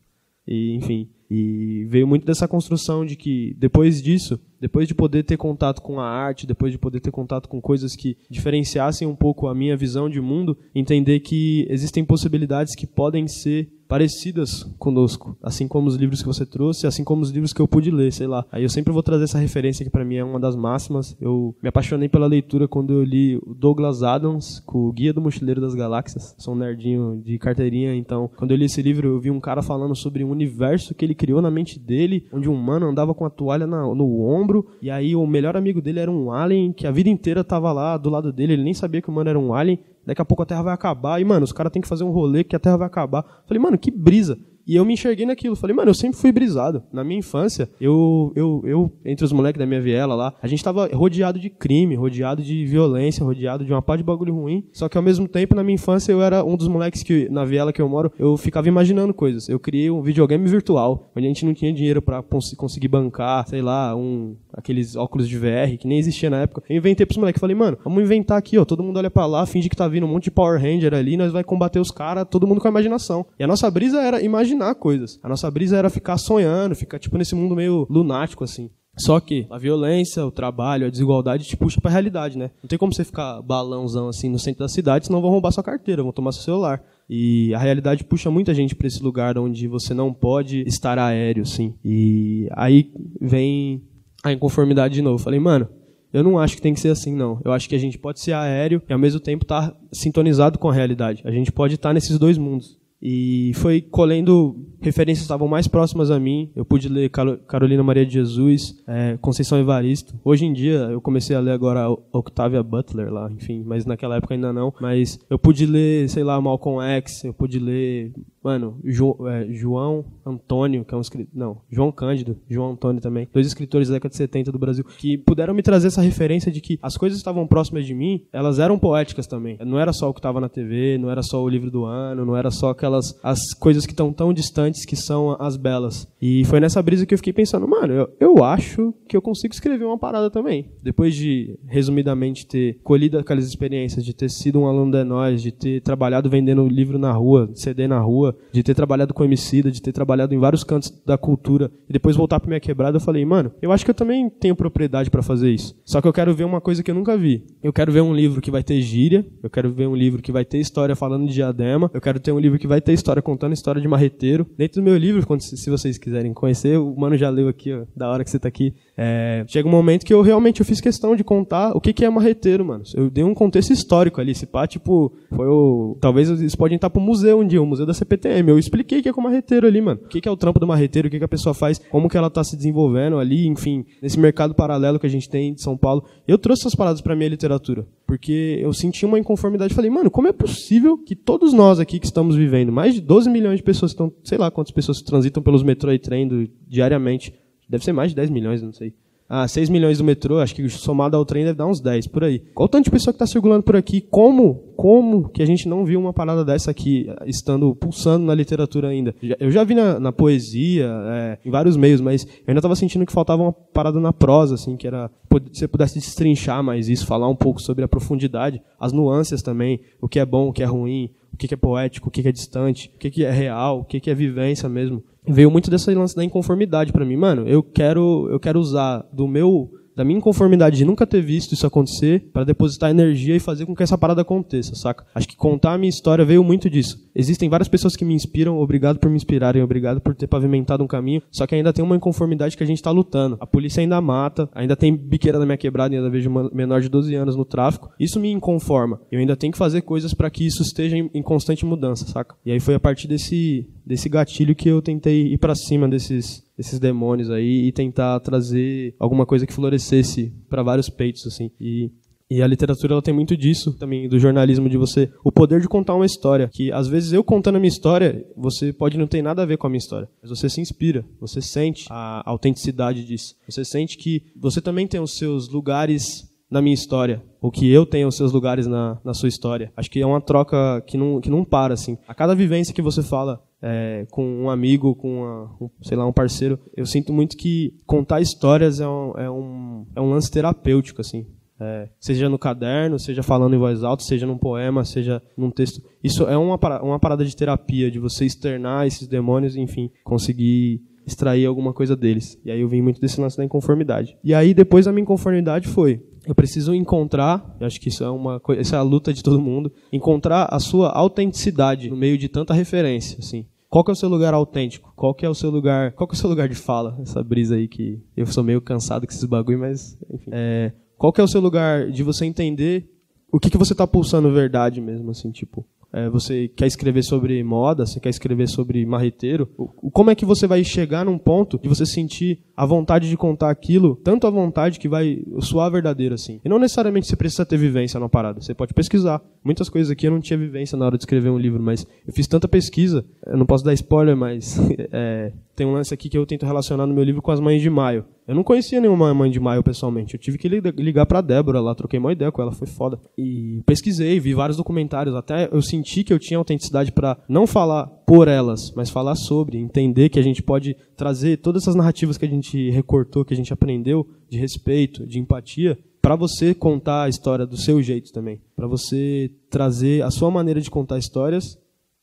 E, enfim, e veio muito dessa construção de que depois disso, depois de poder ter contato com a arte, depois de poder ter contato com coisas que diferenciassem um pouco a minha visão de mundo, entender que existem possibilidades que podem ser parecidas conosco, assim como os livros que você trouxe, assim como os livros que eu pude ler, sei lá. Aí eu sempre vou trazer essa referência que para mim é uma das máximas. Eu me apaixonei pela leitura quando eu li o Douglas Adams, com o Guia do Mochileiro das Galáxias. Sou um nerdinho de carteirinha, então quando eu li esse livro eu vi um cara falando sobre um universo que ele criou na mente dele, onde um humano andava com a toalha na, no ombro e aí o melhor amigo dele era um alien que a vida inteira tava lá do lado dele, ele nem sabia que o humano era um alien Daqui a pouco a Terra vai acabar. E, mano, os caras têm que fazer um rolê que a Terra vai acabar. Falei, mano, que brisa. E eu me enxerguei naquilo. Falei, mano, eu sempre fui brisado. Na minha infância, eu, eu, eu entre os moleques da minha viela lá, a gente tava rodeado de crime, rodeado de violência, rodeado de uma pá de bagulho ruim. Só que ao mesmo tempo, na minha infância, eu era um dos moleques que, na viela que eu moro, eu ficava imaginando coisas. Eu criei um videogame virtual, onde a gente não tinha dinheiro para conseguir bancar, sei lá, um, aqueles óculos de VR, que nem existia na época. Eu inventei pros moleques. Falei, mano, vamos inventar aqui, ó. Todo mundo olha para lá, finge que tá vindo um monte de Power Ranger ali, nós vai combater os caras, todo mundo com a imaginação. E a nossa brisa era imaginar imaginar coisas. A nossa brisa era ficar sonhando, ficar tipo nesse mundo meio lunático assim. Só que a violência, o trabalho, a desigualdade te puxa pra realidade, né? Não tem como você ficar balãozão assim no centro da cidade, senão vão roubar sua carteira, vão tomar seu celular. E a realidade puxa muita gente para esse lugar onde você não pode estar aéreo, assim. E aí vem a inconformidade de novo. falei, mano, eu não acho que tem que ser assim, não. Eu acho que a gente pode ser aéreo e ao mesmo tempo estar tá sintonizado com a realidade. A gente pode estar tá nesses dois mundos. E foi colhendo referências que estavam mais próximas a mim. Eu pude ler Carolina Maria de Jesus, é, Conceição Evaristo. Hoje em dia, eu comecei a ler agora Octavia Butler lá, enfim, mas naquela época ainda não. Mas eu pude ler, sei lá, Malcolm X, eu pude ler Mano, jo, é, João Antônio, que é um escritor. Não, João Cândido, João Antônio também. Dois escritores da década de 70 do Brasil, que puderam me trazer essa referência de que as coisas estavam próximas de mim, elas eram poéticas também. Não era só o que estava na TV, não era só o livro do ano, não era só aquelas. as coisas que estão tão distantes que são as belas. E foi nessa brisa que eu fiquei pensando, mano, eu, eu acho que eu consigo escrever uma parada também. Depois de, resumidamente, ter colhido aquelas experiências, de ter sido um aluno da nós, de ter trabalhado vendendo livro na rua, CD na rua de ter trabalhado com Emicida, de ter trabalhado em vários cantos da cultura e depois voltar para minha quebrada, eu falei, mano, eu acho que eu também tenho propriedade para fazer isso. Só que eu quero ver uma coisa que eu nunca vi. Eu quero ver um livro que vai ter gíria, eu quero ver um livro que vai ter história falando de diadema, eu quero ter um livro que vai ter história contando história de marreteiro. Dentro do meu livro, se vocês quiserem conhecer, o mano já leu aqui, ó, da hora que você tá aqui. É, chega um momento que eu realmente eu fiz questão de contar o que, que é marreteiro, mano. Eu dei um contexto histórico ali. Esse pá, tipo, foi o. Talvez eles podem estar pro museu um dia, o museu da CPT CPTM. Eu expliquei o que é com o marreteiro ali, mano. O que é o trampo do marreteiro, o que, que a pessoa faz, como que ela tá se desenvolvendo ali, enfim, nesse mercado paralelo que a gente tem de São Paulo. Eu trouxe essas paradas pra minha literatura, porque eu senti uma inconformidade. Falei, mano, como é possível que todos nós aqui que estamos vivendo, mais de 12 milhões de pessoas estão, sei lá quantas pessoas transitam pelos metrô e trem diariamente, deve ser mais de 10 milhões, não sei ah, 6 milhões do metrô, acho que somado ao trem deve dar uns 10 por aí. Qual o tanto de pessoa que está circulando por aqui? Como, como que a gente não viu uma parada dessa aqui, estando pulsando na literatura ainda? Eu já vi na, na poesia, é, em vários meios, mas eu ainda estava sentindo que faltava uma parada na prosa, assim, que era se você pudesse destrinchar mais isso, falar um pouco sobre a profundidade, as nuances também, o que é bom, o que é ruim, o que é poético, o que é distante, o que é real, o que é vivência mesmo veio muito dessa lance da inconformidade para mim. Mano, eu quero, eu quero usar do meu da minha inconformidade de nunca ter visto isso acontecer para depositar energia e fazer com que essa parada aconteça, saca? Acho que contar a minha história veio muito disso. Existem várias pessoas que me inspiram, obrigado por me inspirarem, obrigado por ter pavimentado um caminho, só que ainda tem uma inconformidade que a gente tá lutando. A polícia ainda mata, ainda tem biqueira na minha quebrada, ainda vejo menor de 12 anos no tráfico. Isso me inconforma. Eu ainda tenho que fazer coisas para que isso esteja em, em constante mudança, saca? E aí foi a partir desse desse gatilho que eu tentei ir para cima desses esses demônios aí e tentar trazer alguma coisa que florescesse para vários peitos assim. E e a literatura ela tem muito disso também, do jornalismo, de você. O poder de contar uma história. Que às vezes eu contando a minha história, você pode não ter nada a ver com a minha história. Mas você se inspira, você sente a autenticidade disso. Você sente que você também tem os seus lugares na minha história. Ou que eu tenho os seus lugares na, na sua história. Acho que é uma troca que não, que não para, assim. A cada vivência que você fala é, com um amigo, com uma, um, sei lá, um parceiro, eu sinto muito que contar histórias é um, é um, é um lance terapêutico, assim. É, seja no caderno, seja falando em voz alta, seja num poema, seja num texto. Isso é uma, uma parada de terapia, de você externar esses demônios, enfim, conseguir extrair alguma coisa deles. E aí eu vim muito desse lance da inconformidade. E aí depois a minha inconformidade foi, eu preciso encontrar, acho que isso é uma coisa, essa é a luta de todo mundo, encontrar a sua autenticidade no meio de tanta referência, assim. Qual que é o seu lugar autêntico? Qual que é o seu lugar, qual que é o seu lugar de fala? Essa brisa aí que eu sou meio cansado com esses bagulho, mas enfim. É, qual que é o seu lugar de você entender o que que você está pulsando verdade mesmo, assim, tipo, é, você quer escrever sobre moda, você quer escrever sobre marreteiro, como é que você vai chegar num ponto de você sentir a vontade de contar aquilo, tanto a vontade que vai soar verdadeiro assim. E não necessariamente você precisa ter vivência na parada, você pode pesquisar. Muitas coisas aqui eu não tinha vivência na hora de escrever um livro, mas eu fiz tanta pesquisa, eu não posso dar spoiler, mas é, tem um lance aqui que eu tento relacionar no meu livro com as mães de maio. Eu não conhecia nenhuma mãe de maio pessoalmente. Eu tive que ligar pra Débora lá, troquei uma ideia com ela, foi foda. E pesquisei, vi vários documentários, até eu senti que eu tinha autenticidade para não falar por elas, mas falar sobre, entender que a gente pode trazer todas essas narrativas que a gente recortou, que a gente aprendeu de respeito, de empatia, para você contar a história do seu jeito também, para você trazer a sua maneira de contar histórias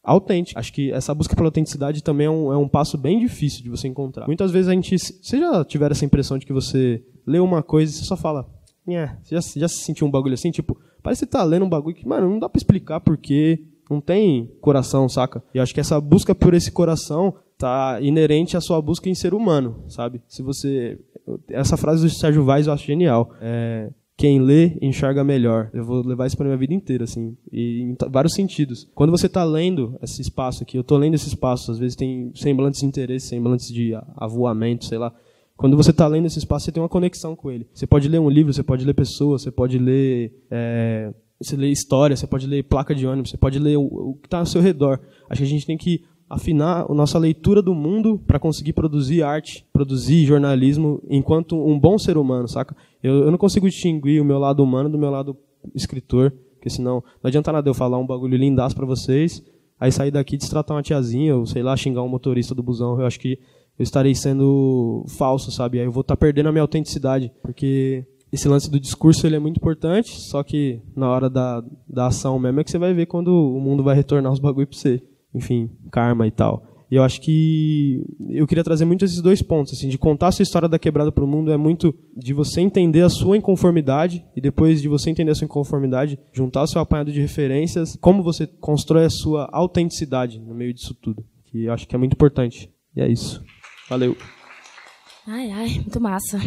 autêntica. Acho que essa busca pela autenticidade também é um, é um passo bem difícil de você encontrar. Muitas vezes a gente. Você já tiver essa impressão de que você lê uma coisa e você só fala. Você já, já se sentiu um bagulho assim? Tipo, parece que você tá lendo um bagulho que, mano, não dá pra explicar porquê. Não tem coração, saca? E acho que essa busca por esse coração tá inerente à sua busca em ser humano, sabe? Se você. Essa frase do Sérgio Vaz eu acho genial. É, quem lê enxerga melhor. Eu vou levar isso para minha vida inteira, assim, e em vários sentidos. Quando você está lendo esse espaço aqui, eu estou lendo esse espaço, às vezes tem semblantes de interesse, semblantes de avoamento, sei lá. Quando você está lendo esse espaço, você tem uma conexão com ele. Você pode ler um livro, você pode ler pessoas, você pode ler, é, você lê história, você pode ler placa de ônibus, você pode ler o, o que está ao seu redor. Acho que a gente tem que afinar a nossa leitura do mundo para conseguir produzir arte, produzir jornalismo enquanto um bom ser humano, saca? Eu, eu não consigo distinguir o meu lado humano do meu lado escritor, porque senão não adianta nada eu falar um bagulho lindaço para vocês, aí sair daqui destratar uma tiazinha, ou sei lá, xingar um motorista do busão. Eu acho que eu estarei sendo falso, sabe? Aí eu vou estar tá perdendo a minha autenticidade, porque esse lance do discurso ele é muito importante, só que na hora da, da ação mesmo é que você vai ver quando o mundo vai retornar os bagulho para você enfim, karma e tal. E eu acho que eu queria trazer muito esses dois pontos, assim, de contar a sua história da quebrada para o mundo é muito de você entender a sua inconformidade e depois de você entender a sua inconformidade, juntar o seu apanhado de referências, como você constrói a sua autenticidade no meio disso tudo, que eu acho que é muito importante. E é isso. Valeu. Ai, ai, muito massa.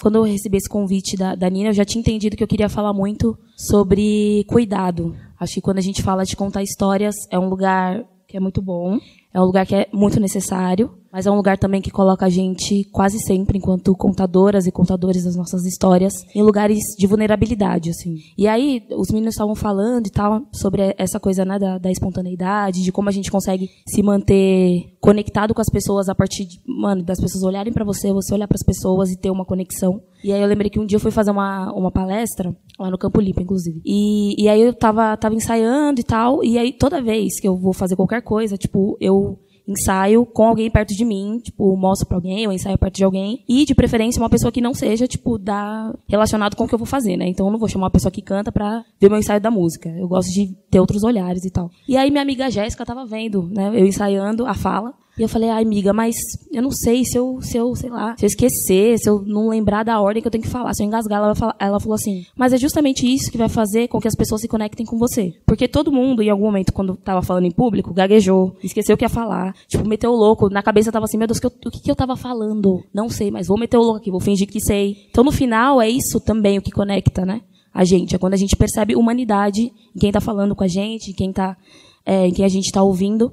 Quando eu recebi esse convite da, da Nina, eu já tinha entendido que eu queria falar muito sobre cuidado. Acho que quando a gente fala de contar histórias, é um lugar que é muito bom. É um lugar que é muito necessário, mas é um lugar também que coloca a gente quase sempre, enquanto contadoras e contadores das nossas histórias, em lugares de vulnerabilidade, assim. E aí, os meninos estavam falando e tal, sobre essa coisa, né, da, da espontaneidade, de como a gente consegue se manter conectado com as pessoas a partir de, mano, das pessoas olharem para você, você olhar para as pessoas e ter uma conexão. E aí eu lembrei que um dia eu fui fazer uma, uma palestra, lá no Campo Limpo, inclusive. E, e aí eu tava, tava ensaiando e tal, e aí toda vez que eu vou fazer qualquer coisa, tipo, eu ensaio com alguém perto de mim, tipo, mostro para alguém, ou ensaio perto de alguém, e de preferência uma pessoa que não seja, tipo, da relacionado com o que eu vou fazer, né? Então eu não vou chamar uma pessoa que canta pra ver meu ensaio da música. Eu gosto de ter outros olhares e tal. E aí minha amiga Jéssica tava vendo, né, eu ensaiando a fala, e eu falei, ai, amiga, mas eu não sei se eu, se eu, sei lá, se eu esquecer, se eu não lembrar da ordem que eu tenho que falar, se eu engasgar, ela, falar, ela falou assim, mas é justamente isso que vai fazer com que as pessoas se conectem com você. Porque todo mundo, em algum momento, quando tava falando em público, gaguejou, esqueceu o que ia falar, tipo, meteu o louco, na cabeça tava assim, meu Deus, o que, que eu tava falando? Não sei, mas vou meter o louco aqui, vou fingir que sei. Então, no final, é isso também o que conecta, né? A gente, é quando a gente percebe humanidade em quem tá falando com a gente, em quem tá, é, em quem a gente tá ouvindo.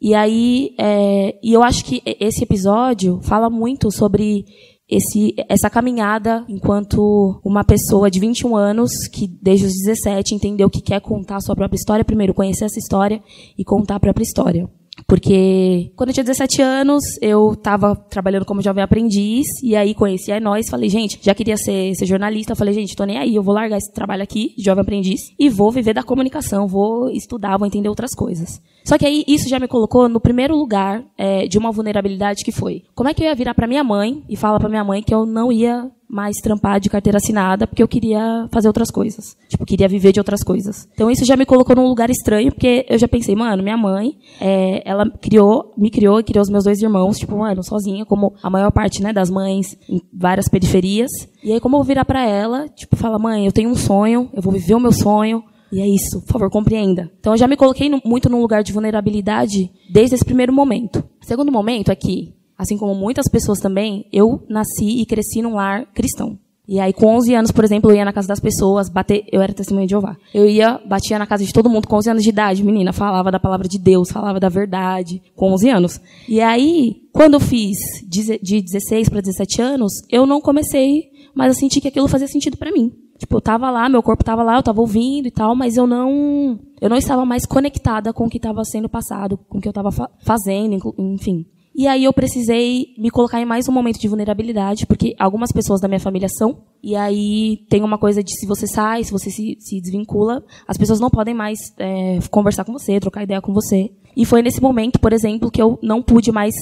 E aí, é, e eu acho que esse episódio fala muito sobre esse, essa caminhada enquanto uma pessoa de 21 anos que desde os 17 entendeu que quer contar a sua própria história, primeiro conhecer essa história e contar a própria história. Porque quando eu tinha 17 anos, eu estava trabalhando como jovem aprendiz, e aí conheci a nós, falei, gente, já queria ser, ser jornalista, falei, gente, tô nem aí, eu vou largar esse trabalho aqui, jovem aprendiz, e vou viver da comunicação, vou estudar, vou entender outras coisas. Só que aí isso já me colocou no primeiro lugar é, de uma vulnerabilidade que foi, como é que eu ia virar para minha mãe e falar para minha mãe que eu não ia mais trampar de carteira assinada, porque eu queria fazer outras coisas. Tipo, queria viver de outras coisas. Então isso já me colocou num lugar estranho, porque eu já pensei, mano, minha mãe, é, ela criou, me criou e criou os meus dois irmãos, tipo, mano, sozinha, como a maior parte, né, das mães em várias periferias. E aí como eu vou virar para ela, tipo, fala, mãe, eu tenho um sonho, eu vou viver o meu sonho, e é isso, por favor, compreenda. Então eu já me coloquei no, muito num lugar de vulnerabilidade desde esse primeiro momento. O segundo momento é que assim como muitas pessoas também, eu nasci e cresci num lar cristão. E aí, com 11 anos, por exemplo, eu ia na casa das pessoas, bater, eu era testemunha de Jeová. Eu ia, batia na casa de todo mundo com 11 anos de idade, menina, falava da palavra de Deus, falava da verdade, com 11 anos. E aí, quando eu fiz de 16 para 17 anos, eu não comecei, mas eu senti que aquilo fazia sentido para mim. Tipo, eu tava lá, meu corpo tava lá, eu tava ouvindo e tal, mas eu não, eu não estava mais conectada com o que estava sendo passado, com o que eu estava fa fazendo, enfim. E aí eu precisei me colocar em mais um momento de vulnerabilidade, porque algumas pessoas da minha família são. E aí tem uma coisa de se você sai, se você se, se desvincula, as pessoas não podem mais é, conversar com você, trocar ideia com você. E foi nesse momento, por exemplo, que eu não pude mais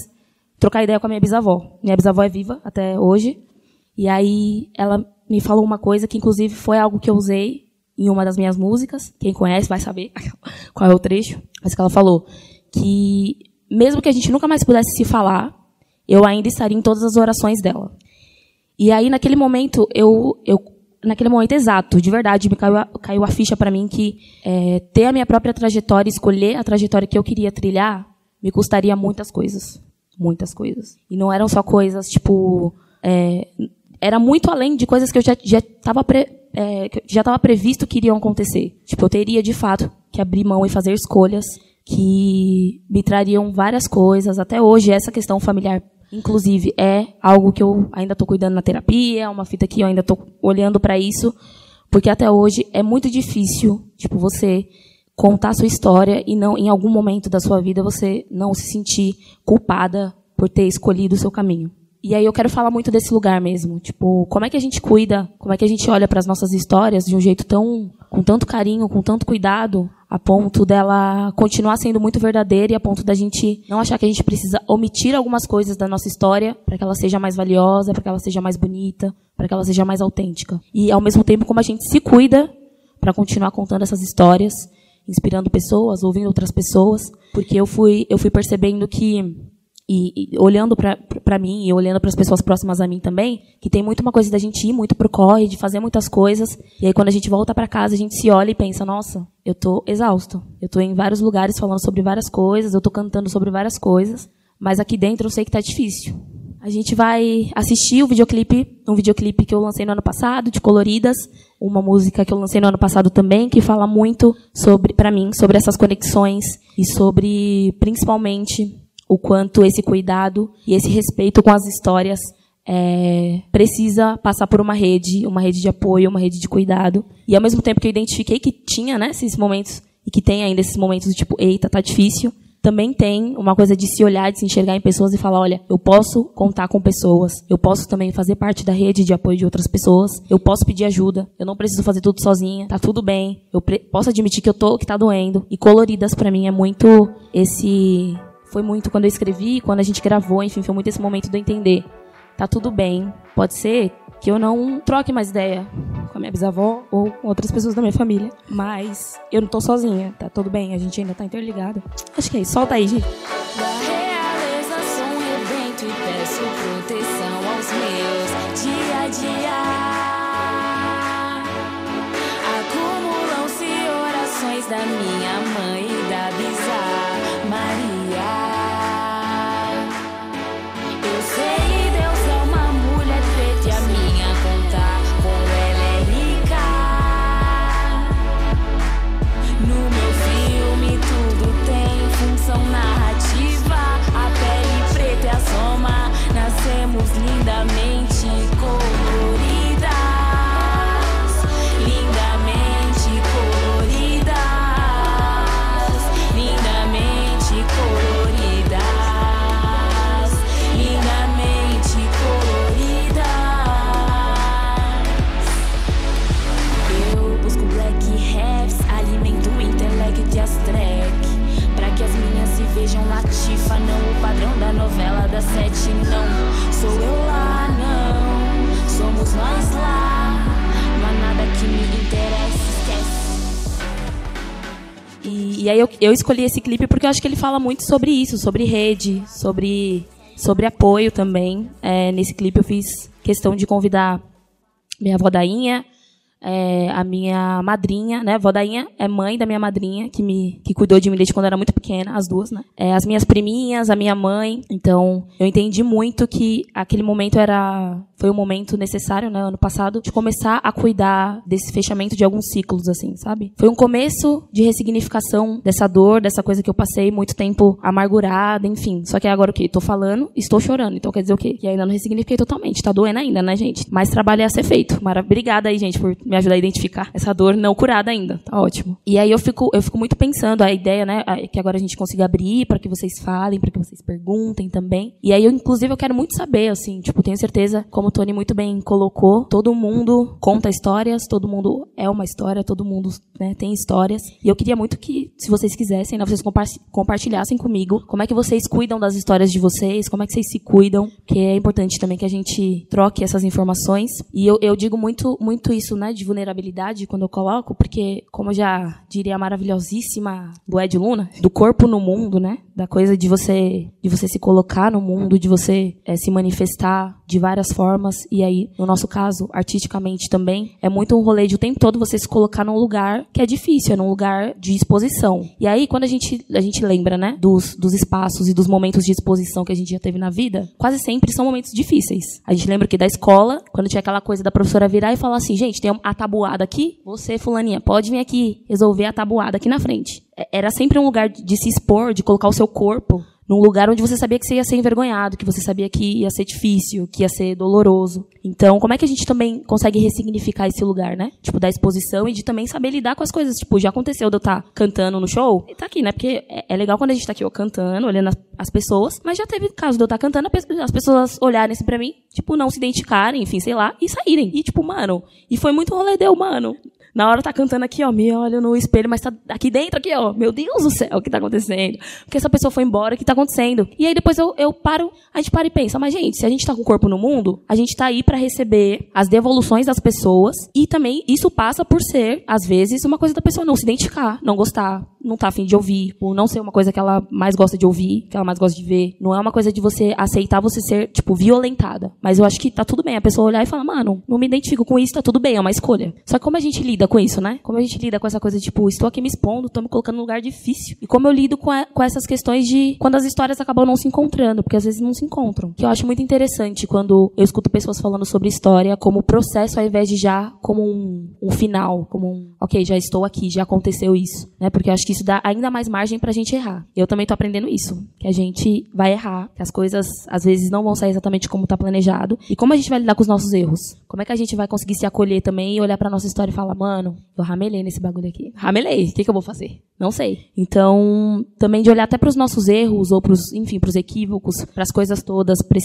trocar ideia com a minha bisavó. Minha bisavó é viva até hoje. E aí ela me falou uma coisa que, inclusive, foi algo que eu usei em uma das minhas músicas. Quem conhece vai saber qual é o trecho. Mas que ela falou que mesmo que a gente nunca mais pudesse se falar, eu ainda estaria em todas as orações dela. E aí, naquele momento, eu, eu naquele momento exato, de verdade, me caiu a, caiu a ficha para mim que é, ter a minha própria trajetória, escolher a trajetória que eu queria trilhar, me custaria muitas coisas. Muitas coisas. E não eram só coisas, tipo. É, era muito além de coisas que eu já estava é, já previsto que iriam acontecer. Tipo, eu teria, de fato, que abrir mão e fazer escolhas que me trariam várias coisas. Até hoje, essa questão familiar, inclusive, é algo que eu ainda estou cuidando na terapia, é uma fita que eu ainda estou olhando para isso, porque até hoje é muito difícil, tipo, você contar a sua história e não, em algum momento da sua vida, você não se sentir culpada por ter escolhido o seu caminho. E aí eu quero falar muito desse lugar mesmo, tipo, como é que a gente cuida, como é que a gente olha para as nossas histórias de um jeito tão com tanto carinho, com tanto cuidado, a ponto dela continuar sendo muito verdadeira e a ponto da gente não achar que a gente precisa omitir algumas coisas da nossa história para que ela seja mais valiosa, para que ela seja mais bonita, para que ela seja mais autêntica. E ao mesmo tempo como a gente se cuida para continuar contando essas histórias, inspirando pessoas, ouvindo outras pessoas, porque eu fui eu fui percebendo que e, e, olhando para mim e olhando para as pessoas próximas a mim também, que tem muito uma coisa da gente ir muito pro corre, de fazer muitas coisas, e aí quando a gente volta para casa, a gente se olha e pensa, nossa, eu tô exausto. Eu tô em vários lugares falando sobre várias coisas, eu tô cantando sobre várias coisas, mas aqui dentro eu sei que tá difícil. A gente vai assistir o videoclipe, um videoclipe que eu lancei no ano passado, de Coloridas, uma música que eu lancei no ano passado também, que fala muito sobre, para mim, sobre essas conexões e sobre, principalmente, o quanto esse cuidado e esse respeito com as histórias é, precisa passar por uma rede, uma rede de apoio, uma rede de cuidado. E ao mesmo tempo que eu identifiquei que tinha né, esses momentos, e que tem ainda esses momentos do tipo, eita, tá difícil, também tem uma coisa de se olhar, de se enxergar em pessoas e falar, olha, eu posso contar com pessoas, eu posso também fazer parte da rede de apoio de outras pessoas, eu posso pedir ajuda, eu não preciso fazer tudo sozinha, tá tudo bem, eu posso admitir que eu tô, que tá doendo. E coloridas para mim é muito esse foi muito quando eu escrevi, quando a gente gravou, enfim, foi muito esse momento de entender. Tá tudo bem. Pode ser que eu não troque mais ideia com a minha bisavó ou com outras pessoas da minha família. Mas eu não tô sozinha, tá tudo bem, a gente ainda tá interligada. Acho que é isso. Solta aí, gente. Chifa não, o padrão da novela das sete não. Sou eu lá, não, somos nós lá. mas nada que me interessa. E, e aí eu, eu escolhi esse clipe porque eu acho que ele fala muito sobre isso, sobre rede, sobre, sobre apoio também. É, nesse clipe eu fiz questão de convidar minha avó Dainha, é, a minha madrinha, né? Vó Dainha é mãe da minha madrinha, que me que cuidou de mim desde quando era muito pequena, as duas, né? É, as minhas priminhas, a minha mãe. Então, eu entendi muito que aquele momento era foi um momento necessário, né, ano passado, de começar a cuidar desse fechamento de alguns ciclos, assim, sabe? Foi um começo de ressignificação dessa dor, dessa coisa que eu passei muito tempo amargurada, enfim. Só que agora o que? Tô falando, estou chorando. Então quer dizer o quê? Que ainda não ressignifiquei totalmente. Tá doendo ainda, né, gente? Mas trabalho é a ser feito. Maravilha. Obrigada aí, gente, por me ajudar a identificar essa dor não curada ainda. Tá ótimo. E aí eu fico, eu fico muito pensando, a ideia, né, é que agora a gente consiga abrir para que vocês falem, para que vocês perguntem também. E aí eu, inclusive, eu quero muito saber, assim, tipo, tenho certeza, como Tony muito bem colocou, todo mundo conta histórias, todo mundo é uma história, todo mundo né, tem histórias. E eu queria muito que, se vocês quisessem, né, vocês compa compartilhassem comigo como é que vocês cuidam das histórias de vocês, como é que vocês se cuidam, que é importante também que a gente troque essas informações. E eu, eu digo muito, muito isso, né, de vulnerabilidade quando eu coloco, porque, como já diria a maravilhosíssima Boé de Luna, do corpo no mundo, né, da coisa de você, de você se colocar no mundo, de você é, se manifestar de várias formas e aí, no nosso caso, artisticamente também, é muito um rolê de o tempo todo você se colocar num lugar que é difícil, é num lugar de exposição. E aí, quando a gente, a gente lembra, né, dos, dos espaços e dos momentos de exposição que a gente já teve na vida, quase sempre são momentos difíceis. A gente lembra que da escola, quando tinha aquela coisa da professora virar e falar assim, gente, tem a tabuada aqui, você, fulaninha, pode vir aqui resolver a tabuada aqui na frente. É, era sempre um lugar de se expor, de colocar o seu corpo num lugar onde você sabia que você ia ser envergonhado, que você sabia que ia ser difícil, que ia ser doloroso. Então, como é que a gente também consegue ressignificar esse lugar, né? Tipo, da exposição e de também saber lidar com as coisas. Tipo, já aconteceu de eu estar tá cantando no show? E tá aqui, né? Porque é, é, legal quando a gente tá aqui, ó, cantando, olhando as, as pessoas, mas já teve caso de eu estar tá cantando, as pessoas olharem assim pra mim, tipo, não se identificarem, enfim, sei lá, e saírem. E, tipo, mano, e foi muito rolê deu, mano. Na hora tá cantando aqui, ó, me olha no espelho, mas tá aqui dentro, aqui, ó. Meu Deus do céu, o que tá acontecendo? Porque essa pessoa foi embora, o que tá acontecendo? E aí depois eu, eu paro, a gente para e pensa, mas gente, se a gente tá com o corpo no mundo, a gente tá aí para receber as devoluções das pessoas e também isso passa por ser, às vezes, uma coisa da pessoa não se identificar, não gostar, não tá afim de ouvir, ou não ser uma coisa que ela mais gosta de ouvir, que ela mais gosta de ver. Não é uma coisa de você aceitar você ser, tipo, violentada. Mas eu acho que tá tudo bem a pessoa olhar e falar, mano, não me identifico com isso, tá tudo bem, é uma escolha. Só que como a gente lida com isso, né? Como a gente lida com essa coisa, tipo, estou aqui me expondo, tô me colocando num lugar difícil. E como eu lido com, a, com essas questões de quando as histórias acabam não se encontrando, porque às vezes não se encontram. Que eu acho muito interessante quando eu escuto pessoas falando sobre história como processo ao invés de já como um, um final, como um, ok, já estou aqui, já aconteceu isso, né? Porque eu acho que isso dá ainda mais margem pra gente errar. Eu também tô aprendendo isso, que a gente vai errar, que as coisas às vezes não vão sair exatamente como tá planejado. E como a gente vai lidar com os nossos erros? Como é que a gente vai conseguir se acolher também e olhar pra nossa história e falar, mano, eu ramelei nesse bagulho aqui. Ramelei. O que, que eu vou fazer? Não sei. Então, também de olhar até para os nossos erros ou para enfim, para os equívocos, para as coisas todas, para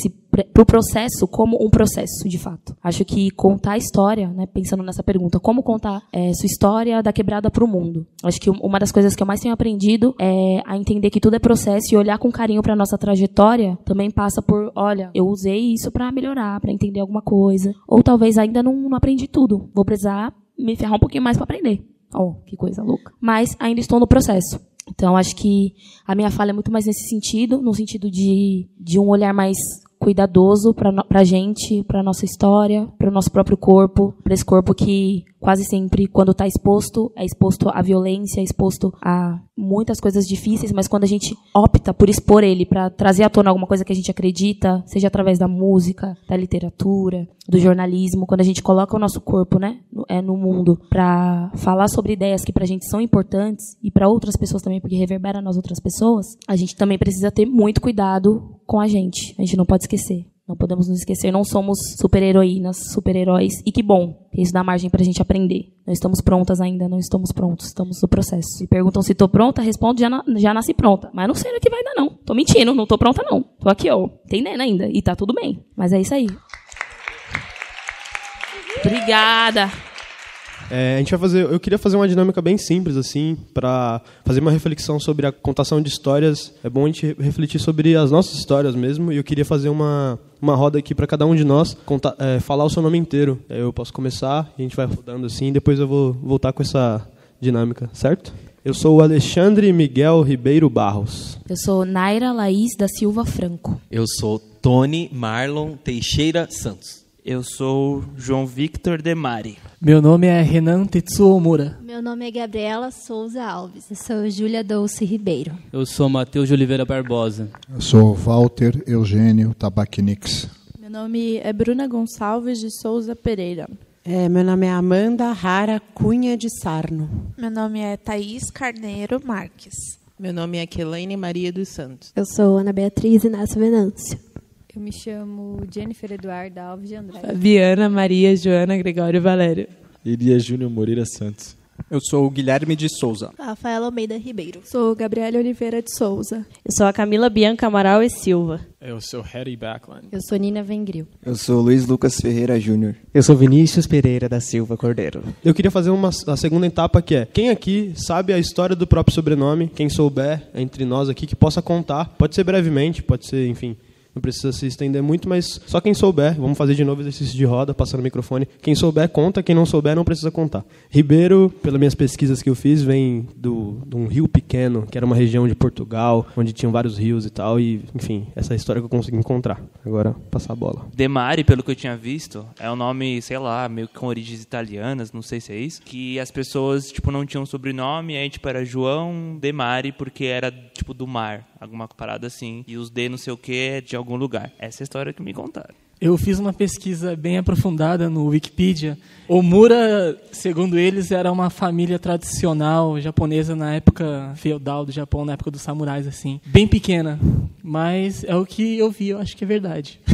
para o processo como um processo, de fato. Acho que contar a história, né, pensando nessa pergunta, como contar é, sua história da quebrada para o mundo. Acho que uma das coisas que eu mais tenho aprendido é a entender que tudo é processo e olhar com carinho para nossa trajetória também passa por, olha, eu usei isso para melhorar, para entender alguma coisa, ou talvez ainda não, não aprendi tudo. Vou precisar me ferrar um pouquinho mais para aprender. Oh, que coisa louca. Mas ainda estou no processo. Então, acho que a minha fala é muito mais nesse sentido, no sentido de, de um olhar mais cuidadoso para a gente, para nossa história, para o nosso próprio corpo, para esse corpo que quase sempre, quando está exposto, é exposto à violência, é exposto a muitas coisas difíceis, mas quando a gente opta por expor ele para trazer à tona alguma coisa que a gente acredita, seja através da música, da literatura, do jornalismo, quando a gente coloca o nosso corpo, né, no, é no mundo para falar sobre ideias que para a gente são importantes e para outras pessoas também, porque reverbera nas outras pessoas, a gente também precisa ter muito cuidado com a gente. A gente não pode esquecer. Não podemos nos esquecer, não somos super-heroínas, super-heróis. E que bom, isso dá margem para a gente aprender. Não estamos prontas ainda, não estamos prontos, estamos no processo. Se perguntam se estou pronta, respondo já, na, já nasci pronta. Mas não sei o que vai dar, não. Tô mentindo, não estou pronta, não. Tô aqui, ó, entendendo ainda. E tá tudo bem. Mas é isso aí. Obrigada. É, a gente vai fazer. Eu queria fazer uma dinâmica bem simples assim, para fazer uma reflexão sobre a contação de histórias. É bom a gente refletir sobre as nossas histórias mesmo. E eu queria fazer uma uma roda aqui para cada um de nós contar, é, falar o seu nome inteiro. Eu posso começar, a gente vai rodando assim, e depois eu vou voltar com essa dinâmica, certo? Eu sou o Alexandre Miguel Ribeiro Barros. Eu sou Naira Laís da Silva Franco. Eu sou Tony Marlon Teixeira Santos. Eu sou João Victor Demari. Meu nome é Renan Tetsuo Omura. Meu nome é Gabriela Souza Alves. Eu sou Júlia Dolce Ribeiro. Eu sou Matheus de Oliveira Barbosa. Eu sou Walter Eugênio Tabaquinix. Meu nome é Bruna Gonçalves de Souza Pereira. É, meu nome é Amanda Rara Cunha de Sarno. Meu nome é Thaís Carneiro Marques. Meu nome é Kelane Maria dos Santos. Eu sou Ana Beatriz Inácio Venâncio. Eu me chamo Jennifer Eduarda Alves de Andrade. Fabiana Maria Joana Gregório Valério. Iria Júnior Moreira Santos. Eu sou o Guilherme de Souza. Rafaela Almeida Ribeiro. Sou Gabriela Oliveira de Souza. Eu sou a Camila Bianca Amaral e Silva. Eu sou Harry Backland. Eu sou Nina Vengril. Eu sou Luiz Lucas Ferreira Júnior. Eu sou Vinícius Pereira da Silva Cordeiro. Eu queria fazer uma, a segunda etapa que é: quem aqui sabe a história do próprio sobrenome? Quem souber entre nós aqui que possa contar, pode ser brevemente, pode ser, enfim, não precisa se estender muito, mas só quem souber, vamos fazer de novo exercício de roda, passando o microfone. Quem souber, conta, quem não souber, não precisa contar. Ribeiro, pelas minhas pesquisas que eu fiz, vem do, de um rio pequeno, que era uma região de Portugal, onde tinham vários rios e tal, e, enfim, essa é a história que eu consegui encontrar. Agora, passar a bola. Demari, pelo que eu tinha visto, é um nome, sei lá, meio que com origens italianas, não sei se é isso, que as pessoas, tipo, não tinham sobrenome, aí, tipo, era João Demari, porque era, tipo, do mar, alguma parada assim, e os D não sei o que de algum lugar. Essa é a história que me contaram. Eu fiz uma pesquisa bem aprofundada no Wikipedia. Omura, segundo eles, era uma família tradicional japonesa na época feudal do Japão, na época dos samurais, assim. Bem pequena, mas é o que eu vi, eu acho que é verdade.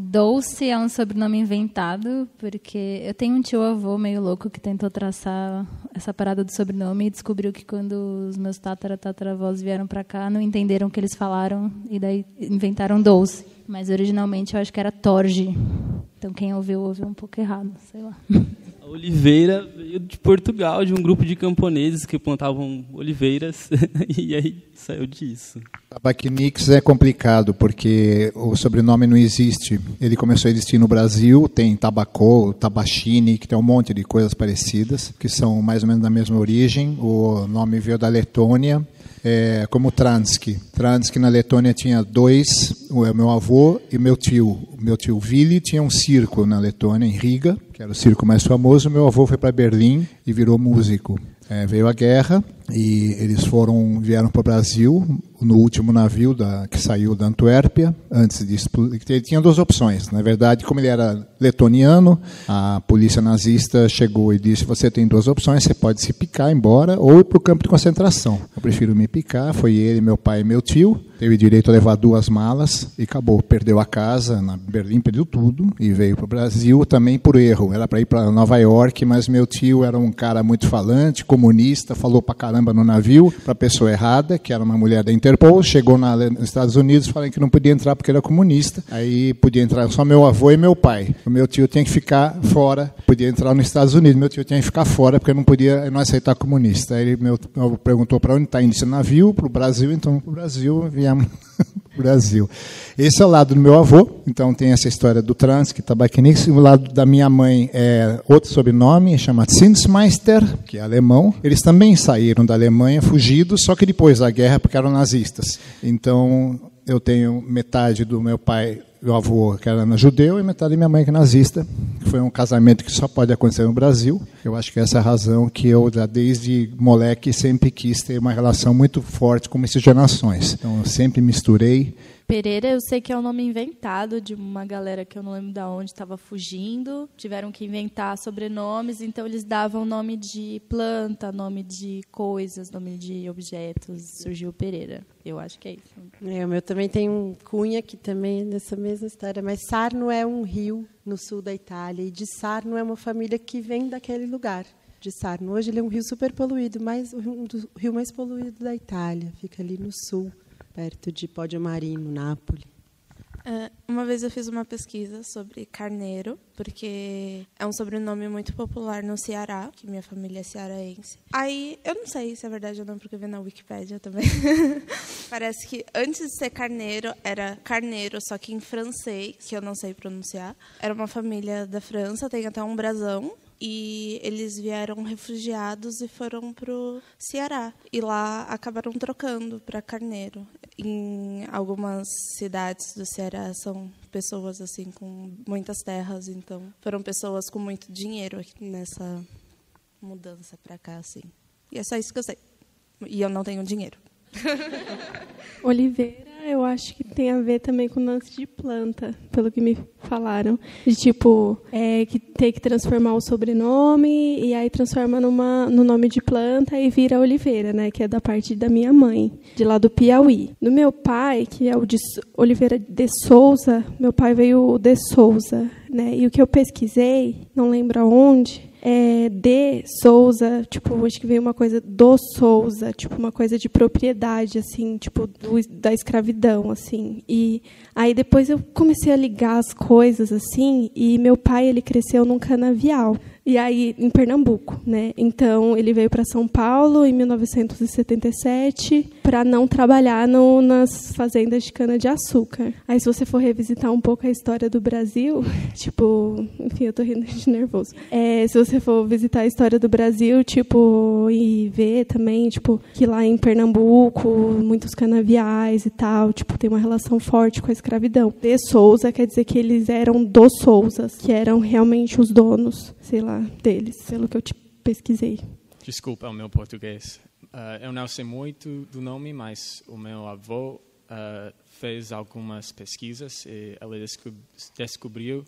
Dolce é um sobrenome inventado, porque eu tenho um tio-avô meio louco que tentou traçar essa parada do sobrenome e descobriu que quando os meus tatara-tataravós vieram para cá, não entenderam o que eles falaram e daí inventaram Dolce. Mas originalmente eu acho que era Torge. Então quem ouviu, ouviu um pouco errado, sei lá. A Oliveira veio de Portugal, de um grupo de camponeses que plantavam oliveiras, e aí saiu disso. Tabaquinix é complicado, porque o sobrenome não existe. Ele começou a existir no Brasil, tem Tabacô, Tabachini, que tem um monte de coisas parecidas, que são mais ou menos da mesma origem. O nome veio da Letônia, é, como Transki. Transki na Letônia tinha dois, o meu avô e meu tio. Meu tio Vili tinha um circo na Letônia, em Riga, que era o circo mais famoso. Meu avô foi para Berlim e virou músico. É, veio a guerra e eles foram vieram para o Brasil no último navio da, que saiu da Antuérpia antes de. Ele tinha duas opções. Na verdade, como ele era letoniano, a polícia nazista chegou e disse: você tem duas opções, você pode se picar embora ou ir para o campo de concentração. Eu prefiro me picar. Foi ele, meu pai e meu tio. Teve direito a levar duas malas e acabou. Perdeu a casa na Berlim, perdeu tudo e veio para o Brasil também por erro. Era para ir para Nova York, mas meu tio era um cara muito falante, comunista, falou para caramba no navio para a pessoa errada, que era uma mulher da Interpol. Chegou na, nos Estados Unidos falando que não podia entrar porque era comunista. Aí podia entrar só meu avô e meu pai. O meu tio tinha que ficar fora. Podia entrar nos Estados Unidos. Meu tio tinha que ficar fora porque não podia não aceitar comunista. Aí meu avô perguntou para onde está indo esse navio, para o Brasil. Então para o Brasil viemos Brasil. Esse é o lado do meu avô, então tem essa história do trans, que tabaquinix. O lado da minha mãe é outro sobrenome, chama Zinsmeister, que é alemão. Eles também saíram da Alemanha fugidos, só que depois da guerra, porque eram nazistas. Então, eu tenho metade do meu pai, meu avô, que era judeu, e metade da minha mãe, que é nazista. Foi um casamento que só pode acontecer no Brasil. Eu acho que essa é a razão que eu, desde moleque, sempre quis ter uma relação muito forte com miscigenações. Então, eu sempre misturei. Pereira, eu sei que é um nome inventado de uma galera que eu não lembro de onde estava fugindo. Tiveram que inventar sobrenomes, então eles davam nome de planta, nome de coisas, nome de objetos. Surgiu Pereira. Eu acho que é isso. É, o meu também tem um Cunha, que também é dessa mesma história. Mas Sarno é um rio no sul da Itália. E de Sarno é uma família que vem daquele lugar. De Sarno. Hoje ele é um rio super poluído, mas dos rio mais poluído da Itália. Fica ali no sul perto de Poggio Marino, Nápoles. Uh, uma vez eu fiz uma pesquisa sobre Carneiro, porque é um sobrenome muito popular no Ceará, que minha família é cearaense. Aí, eu não sei se é verdade ou não, porque eu vi na Wikipédia também. Parece que antes de ser Carneiro, era Carneiro, só que em francês, que eu não sei pronunciar. Era uma família da França, tem até um brasão e eles vieram refugiados e foram pro Ceará e lá acabaram trocando para Carneiro. Em algumas cidades do Ceará são pessoas assim com muitas terras, então foram pessoas com muito dinheiro nessa mudança para cá assim. E é só isso que eu sei. E eu não tenho dinheiro. Oliveira, eu acho que tem a ver também com lance de planta, pelo que me falaram. De tipo, é, que tem que transformar o sobrenome e aí transforma numa, no nome de planta e vira Oliveira, né? Que é da parte da minha mãe, de lá do Piauí. Do meu pai, que é o de Oliveira de Souza, meu pai veio de Souza, né? E o que eu pesquisei, não lembro aonde, é, de Souza, tipo, acho que veio uma coisa do Souza, tipo, uma coisa de propriedade, assim, tipo, do, da escravidão, assim. E aí depois eu comecei a ligar as coisas, assim, e meu pai, ele cresceu num canavial. E aí, em Pernambuco, né? Então, ele veio para São Paulo em 1977 para não trabalhar no, nas fazendas de cana-de-açúcar. Aí, se você for revisitar um pouco a história do Brasil, tipo, enfim, eu tô rindo de nervoso. É, se você for visitar a história do Brasil, tipo, e ver também, tipo, que lá em Pernambuco, muitos canaviais e tal, tipo, tem uma relação forte com a escravidão. De Souza quer dizer que eles eram dos Souzas, que eram realmente os donos, sei lá, deles, pelo que eu te pesquisei. Desculpa é o meu português. Uh, eu não sei muito do nome, mas o meu avô uh, fez algumas pesquisas e ele descob descobriu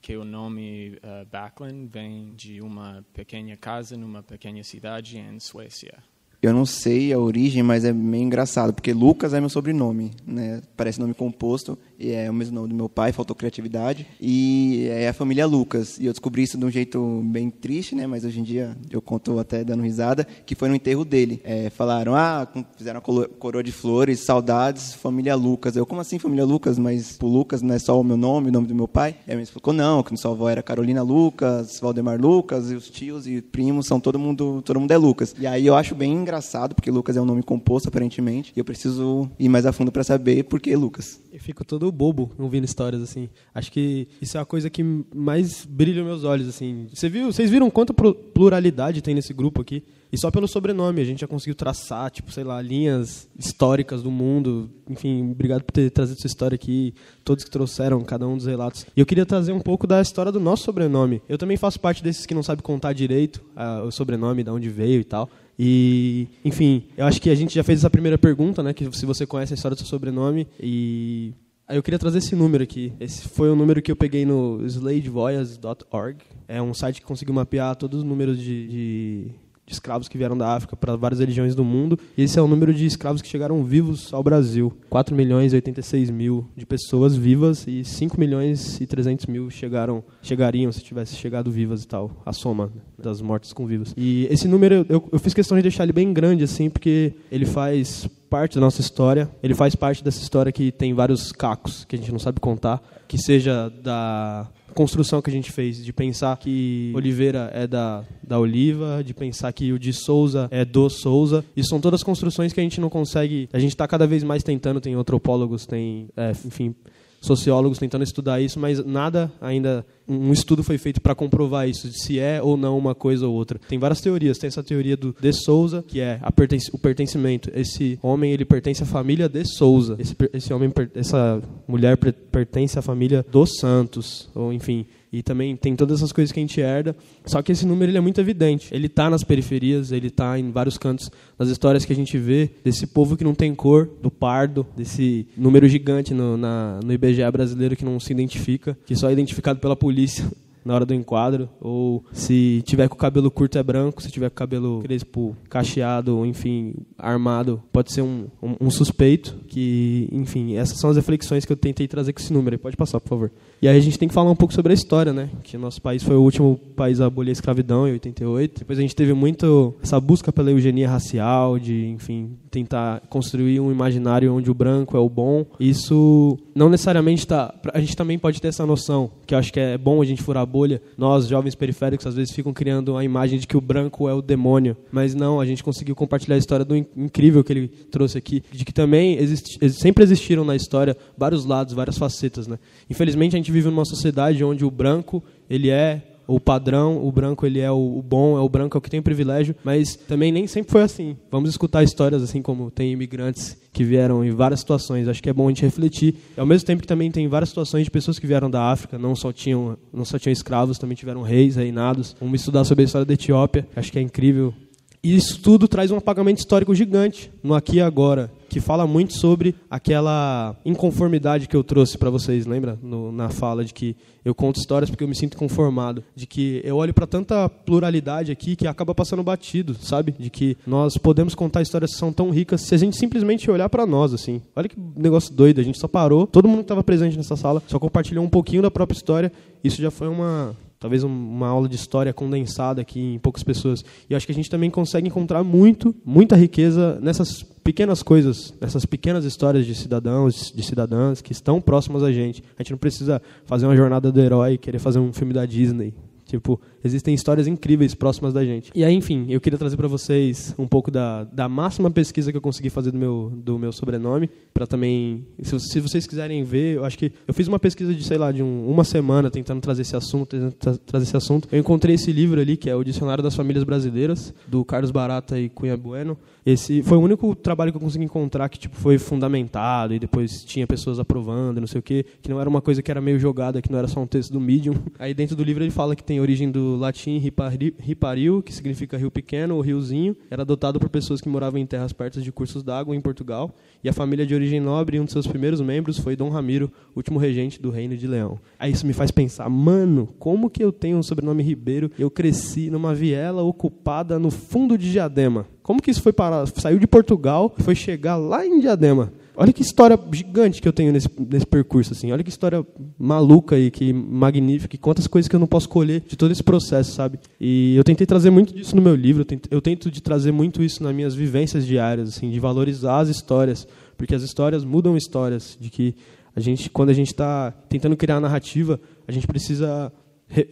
que o nome uh, vem de uma pequena casa numa pequena cidade em Suécia. Eu não sei a origem, mas é meio engraçado, porque Lucas é meu sobrenome, né? Parece nome composto, e é o mesmo nome do meu pai, faltou criatividade, e é a família Lucas. E eu descobri isso de um jeito bem triste, né? Mas hoje em dia eu conto até dando risada, que foi no enterro dele. É, falaram, ah, fizeram a coroa de flores, saudades, família Lucas. Eu, como assim família Lucas? Mas o Lucas não é só o meu nome, o nome do meu pai? E aí ele explicou, não, que sua avó era Carolina Lucas, Valdemar Lucas, e os tios e primos são todo mundo, todo mundo é Lucas. E aí eu acho bem engraçado, porque Lucas é um nome composto, aparentemente, e eu preciso ir mais a fundo para saber por que Lucas. Eu fico todo bobo ouvindo histórias, assim. Acho que isso é a coisa que mais brilha meus olhos, assim. Você viu, vocês viram quanta pluralidade tem nesse grupo aqui? E só pelo sobrenome a gente já conseguiu traçar, tipo, sei lá, linhas históricas do mundo. Enfim, obrigado por ter trazido sua história aqui, todos que trouxeram cada um dos relatos. E eu queria trazer um pouco da história do nosso sobrenome. Eu também faço parte desses que não sabe contar direito uh, o sobrenome, de onde veio e tal. E, enfim, eu acho que a gente já fez essa primeira pergunta, né? Que se você conhece a história do seu sobrenome. E aí eu queria trazer esse número aqui. Esse foi o número que eu peguei no sladevoyas.org. É um site que conseguiu mapear todos os números de, de escravos que vieram da África para várias regiões do mundo. E esse é o número de escravos que chegaram vivos ao Brasil. 4 milhões e 86 mil de pessoas vivas e 5 milhões e 300 mil chegaram, chegariam se tivesse chegado vivas e tal. A soma das mortes com vivos. E esse número, eu, eu fiz questão de deixar ele bem grande, assim, porque ele faz parte da nossa história. Ele faz parte dessa história que tem vários cacos que a gente não sabe contar, que seja da construção que a gente fez, de pensar que Oliveira é da, da Oliva, de pensar que o de Souza é do Souza. E são todas construções que a gente não consegue. A gente está cada vez mais tentando, tem antropólogos, tem, é, enfim, sociólogos tentando estudar isso, mas nada ainda um estudo foi feito para comprovar isso, se é ou não uma coisa ou outra. Tem várias teorias. Tem essa teoria do de Souza, que é o pertencimento. Esse homem ele pertence à família de Souza. Esse, esse homem, essa mulher pertence à família dos Santos, ou enfim. E também tem todas essas coisas que a gente herda. Só que esse número ele é muito evidente. Ele está nas periferias, ele está em vários cantos das histórias que a gente vê desse povo que não tem cor, do pardo, desse número gigante no, na, no IBGE brasileiro que não se identifica, que só é identificado pela polícia na hora do enquadro, ou se tiver com o cabelo curto é branco, se tiver com o cabelo crespo, cacheado, enfim, armado, pode ser um, um, um, suspeito, que, enfim, essas são as reflexões que eu tentei trazer com esse número. Pode passar, por favor. E aí a gente tem que falar um pouco sobre a história, né? Que nosso país foi o último país a abolir a escravidão em 88. Depois a gente teve muito essa busca pela eugenia racial, de, enfim, tentar construir um imaginário onde o branco é o bom. Isso não necessariamente está... A gente também pode ter essa noção, que eu acho que é bom a gente furar bolha. Nós, jovens periféricos, às vezes ficam criando a imagem de que o branco é o demônio. Mas não, a gente conseguiu compartilhar a história do incrível que ele trouxe aqui, de que também sempre existiram na história vários lados, várias facetas. Né? Infelizmente, a gente vive numa sociedade onde o branco ele é o padrão, o branco ele é o, o bom, é o branco é o que tem privilégio, mas também nem sempre foi assim. Vamos escutar histórias assim como tem imigrantes que vieram em várias situações. Acho que é bom a gente refletir. E, ao mesmo tempo que também tem várias situações de pessoas que vieram da África, não só tinham, não só tinham escravos, também tiveram reis, reinados. Vamos estudar sobre a história da Etiópia. Acho que é incrível. E isso tudo traz um apagamento histórico gigante no aqui e agora, que fala muito sobre aquela inconformidade que eu trouxe para vocês, lembra? No, na fala de que eu conto histórias porque eu me sinto conformado, de que eu olho para tanta pluralidade aqui que acaba passando batido, sabe? De que nós podemos contar histórias que são tão ricas se a gente simplesmente olhar para nós assim. Olha que negócio doido, a gente só parou, todo mundo que estava presente nessa sala só compartilhou um pouquinho da própria história. Isso já foi uma talvez uma aula de história condensada aqui em poucas pessoas. E acho que a gente também consegue encontrar muito, muita riqueza nessas pequenas coisas, nessas pequenas histórias de cidadãos, de cidadãs que estão próximas a gente. A gente não precisa fazer uma jornada do herói, querer fazer um filme da Disney. Tipo, existem histórias incríveis próximas da gente. E aí, enfim, eu queria trazer para vocês um pouco da, da máxima pesquisa que eu consegui fazer do meu, do meu sobrenome, para também, se, se, vocês quiserem ver, eu acho que eu fiz uma pesquisa de, sei lá, de um, uma semana tentando trazer esse assunto, tra trazer esse assunto. Eu encontrei esse livro ali, que é o Dicionário das Famílias Brasileiras, do Carlos Barata e Cunha Bueno. Esse foi o único trabalho que eu consegui encontrar que tipo foi fundamentado e depois tinha pessoas aprovando, não sei o quê, que não era uma coisa que era meio jogada, que não era só um texto do Medium. Aí dentro do livro ele fala que tem origem do latim riparil, que significa rio pequeno ou riozinho, era adotado por pessoas que moravam em terras perto de cursos d'água em Portugal, e a família de origem nobre, um de seus primeiros membros foi Dom Ramiro, último regente do Reino de Leão. Aí isso me faz pensar, mano, como que eu tenho um sobrenome Ribeiro? Eu cresci numa viela ocupada no fundo de Diadema. Como que isso foi parar? Saiu de Portugal e foi chegar lá em Diadema. Olha que história gigante que eu tenho nesse, nesse percurso, assim. Olha que história maluca e que magnífica, e quantas coisas que eu não posso colher de todo esse processo, sabe? E eu tentei trazer muito disso no meu livro, eu tento, eu tento de trazer muito isso nas minhas vivências diárias, assim, de valorizar as histórias, porque as histórias mudam histórias, de que a gente, quando a gente está tentando criar narrativa, a gente precisa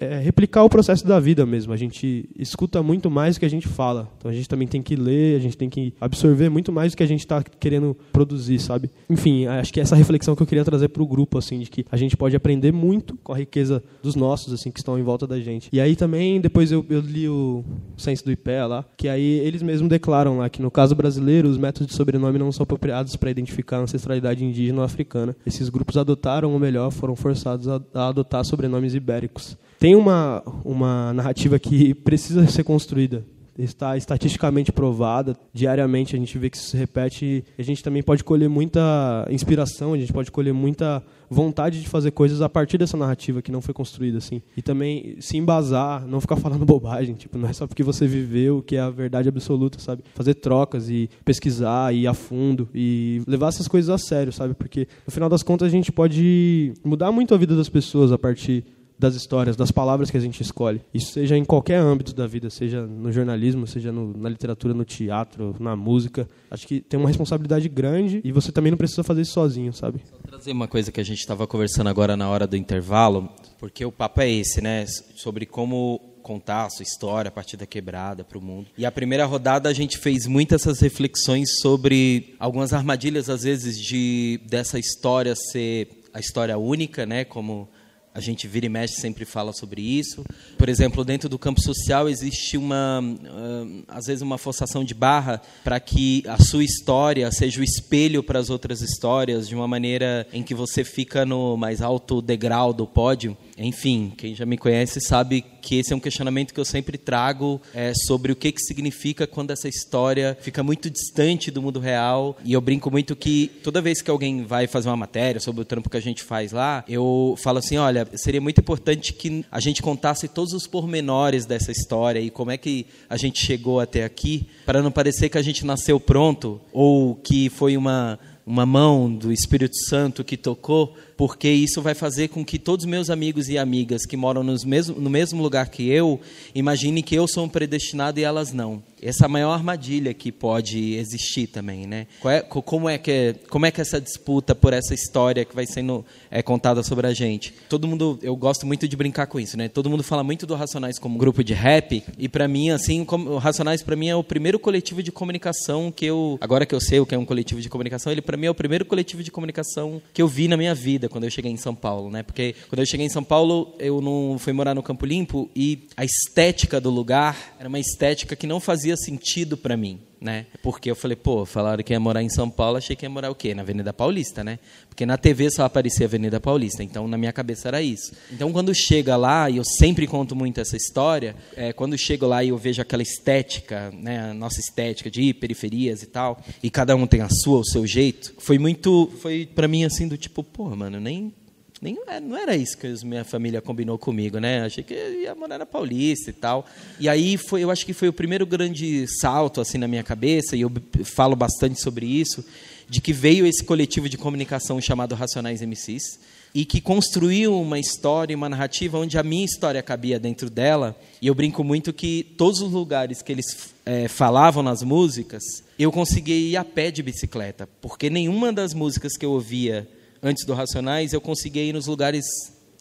é, replicar o processo da vida mesmo. A gente escuta muito mais do que a gente fala. Então a gente também tem que ler, a gente tem que absorver muito mais do que a gente está querendo produzir, sabe? Enfim, acho que essa reflexão que eu queria trazer para o grupo, assim, de que a gente pode aprender muito com a riqueza dos nossos, assim, que estão em volta da gente. E aí também, depois eu, eu li o Senso do IPEA lá, que aí eles mesmos declaram lá que no caso brasileiro, os métodos de sobrenome não são apropriados para identificar a ancestralidade indígena ou africana. Esses grupos adotaram, ou melhor, foram forçados a, a adotar sobrenomes ibéricos tem uma, uma narrativa que precisa ser construída. Está estatisticamente provada, diariamente a gente vê que isso se repete. A gente também pode colher muita inspiração, a gente pode colher muita vontade de fazer coisas a partir dessa narrativa que não foi construída assim. E também se embasar, não ficar falando bobagem, tipo, não é só porque você viveu que é a verdade absoluta, sabe? Fazer trocas e pesquisar e ir a fundo e levar essas coisas a sério, sabe? Porque no final das contas a gente pode mudar muito a vida das pessoas a partir das histórias, das palavras que a gente escolhe. Isso seja em qualquer âmbito da vida, seja no jornalismo, seja no, na literatura, no teatro, na música. Acho que tem uma responsabilidade grande e você também não precisa fazer isso sozinho, sabe? Vou trazer uma coisa que a gente estava conversando agora na hora do intervalo, porque o papo é esse, né? Sobre como contar a sua história a partir da quebrada para o mundo. E a primeira rodada a gente fez muitas essas reflexões sobre algumas armadilhas às vezes de dessa história ser a história única, né, como a gente vira e mexe sempre fala sobre isso. Por exemplo, dentro do campo social existe uma, uh, às vezes, uma forçação de barra para que a sua história seja o espelho para as outras histórias, de uma maneira em que você fica no mais alto degrau do pódio. Enfim, quem já me conhece sabe que esse é um questionamento que eu sempre trago é, sobre o que, que significa quando essa história fica muito distante do mundo real. E eu brinco muito que toda vez que alguém vai fazer uma matéria sobre o trampo que a gente faz lá, eu falo assim: olha, seria muito importante que a gente contasse todos os pormenores dessa história e como é que a gente chegou até aqui, para não parecer que a gente nasceu pronto ou que foi uma uma mão do Espírito Santo que tocou, porque isso vai fazer com que todos os meus amigos e amigas que moram nos mesmo, no mesmo lugar que eu, imaginem que eu sou um predestinado e elas não essa maior armadilha que pode existir também, né? É, como é que como é que essa disputa por essa história que vai sendo é, contada sobre a gente? Todo mundo, eu gosto muito de brincar com isso, né? Todo mundo fala muito do Racionais como grupo de rap e para mim assim, como, o Racionais para mim é o primeiro coletivo de comunicação que eu agora que eu sei o que é um coletivo de comunicação, ele para mim é o primeiro coletivo de comunicação que eu vi na minha vida. Quando eu cheguei em São Paulo, né? Porque quando eu cheguei em São Paulo, eu não fui morar no Campo Limpo e a estética do lugar era uma estética que não fazia sentido para mim né? Porque eu falei, pô, falaram que ia morar em São Paulo, achei que ia morar o quê? Na Avenida Paulista, né? Porque na TV só aparecia Avenida Paulista, então na minha cabeça era isso. Então quando chega lá, e eu sempre conto muito essa história, é, quando chego lá e eu vejo aquela estética, né, a nossa estética de periferias e tal, e cada um tem a sua, o seu jeito, foi muito, foi para mim assim do tipo, pô, mano, nem nem, é, não era isso que minha família combinou comigo, né? Achei que ia morar na Paulista e tal. E aí foi, eu acho que foi o primeiro grande salto assim na minha cabeça e eu falo bastante sobre isso, de que veio esse coletivo de comunicação chamado Racionais MCs e que construiu uma história, uma narrativa onde a minha história cabia dentro dela. E eu brinco muito que todos os lugares que eles é, falavam nas músicas, eu consegui ir a pé de bicicleta, porque nenhuma das músicas que eu ouvia antes do Racionais, eu conseguia ir nos lugares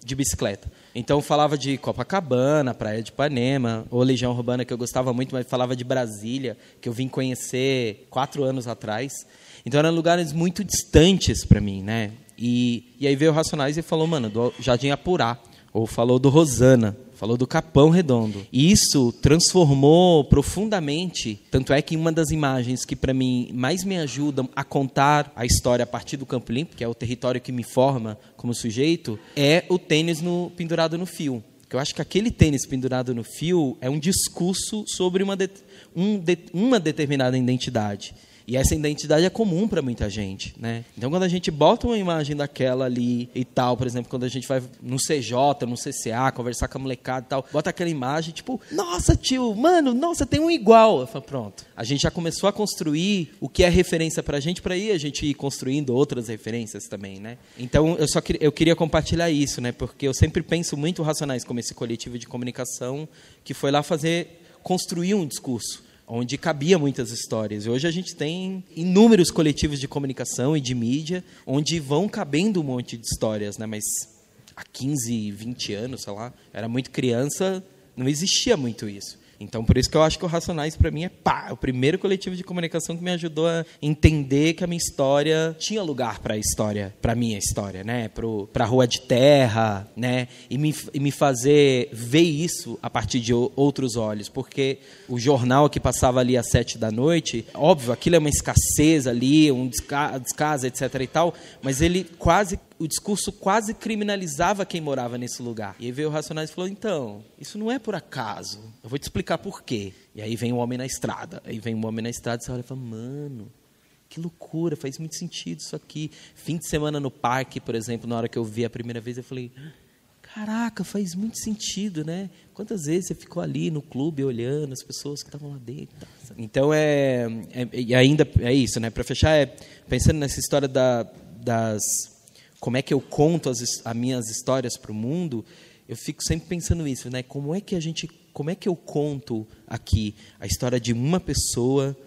de bicicleta. Então falava de Copacabana, Praia de Ipanema, ou Legião Urbana, que eu gostava muito, mas falava de Brasília, que eu vim conhecer quatro anos atrás. Então eram lugares muito distantes para mim, né? E, e aí veio o Racionais e falou, mano, do Jardim Apurá, ou falou do Rosana, falou do Capão Redondo. Isso transformou profundamente, tanto é que uma das imagens que para mim mais me ajudam a contar a história a partir do Campo Limpo, que é o território que me forma como sujeito, é o tênis no, pendurado no fio. Que eu acho que aquele tênis pendurado no fio é um discurso sobre uma, de, um, de, uma determinada identidade. E essa identidade é comum para muita gente, né? Então, quando a gente bota uma imagem daquela ali e tal, por exemplo, quando a gente vai no CJ, no CCA, conversar com a molecada e tal, bota aquela imagem, tipo, nossa, tio, mano, nossa, tem um igual. Eu falo, pronto. A gente já começou a construir o que é referência para a gente, para aí a gente ir construindo outras referências também, né? Então, eu só queria, eu queria compartilhar isso, né? Porque eu sempre penso muito Racionais como esse coletivo de comunicação que foi lá fazer, construir um discurso onde cabia muitas histórias. E hoje a gente tem inúmeros coletivos de comunicação e de mídia onde vão cabendo um monte de histórias, né? Mas há 15, 20 anos, sei lá, era muito criança, não existia muito isso. Então, por isso que eu acho que o Racionais, para mim, é pá, o primeiro coletivo de comunicação que me ajudou a entender que a minha história tinha lugar para a história, para minha história, né? Para a Rua de Terra, né? E me, e me fazer ver isso a partir de outros olhos, porque o jornal que passava ali às sete da noite, óbvio, aquilo é uma escassez ali, um descaso, etc e tal, mas ele quase o discurso quase criminalizava quem morava nesse lugar. E aí veio o Racionais e falou: então, isso não é por acaso. Eu vou te explicar por quê. E aí vem o homem na estrada. Aí vem o homem na estrada e você olha e fala: mano, que loucura, faz muito sentido isso aqui. Fim de semana no parque, por exemplo, na hora que eu vi a primeira vez, eu falei: caraca, faz muito sentido, né? Quantas vezes você ficou ali no clube olhando as pessoas que estavam lá dentro? Então é, é e ainda é isso, né? Para fechar, é pensando nessa história da, das como é que eu conto as, as minhas histórias para o mundo, eu fico sempre pensando nisso, né? Como é que a gente, como é que eu conto aqui a história de uma pessoa,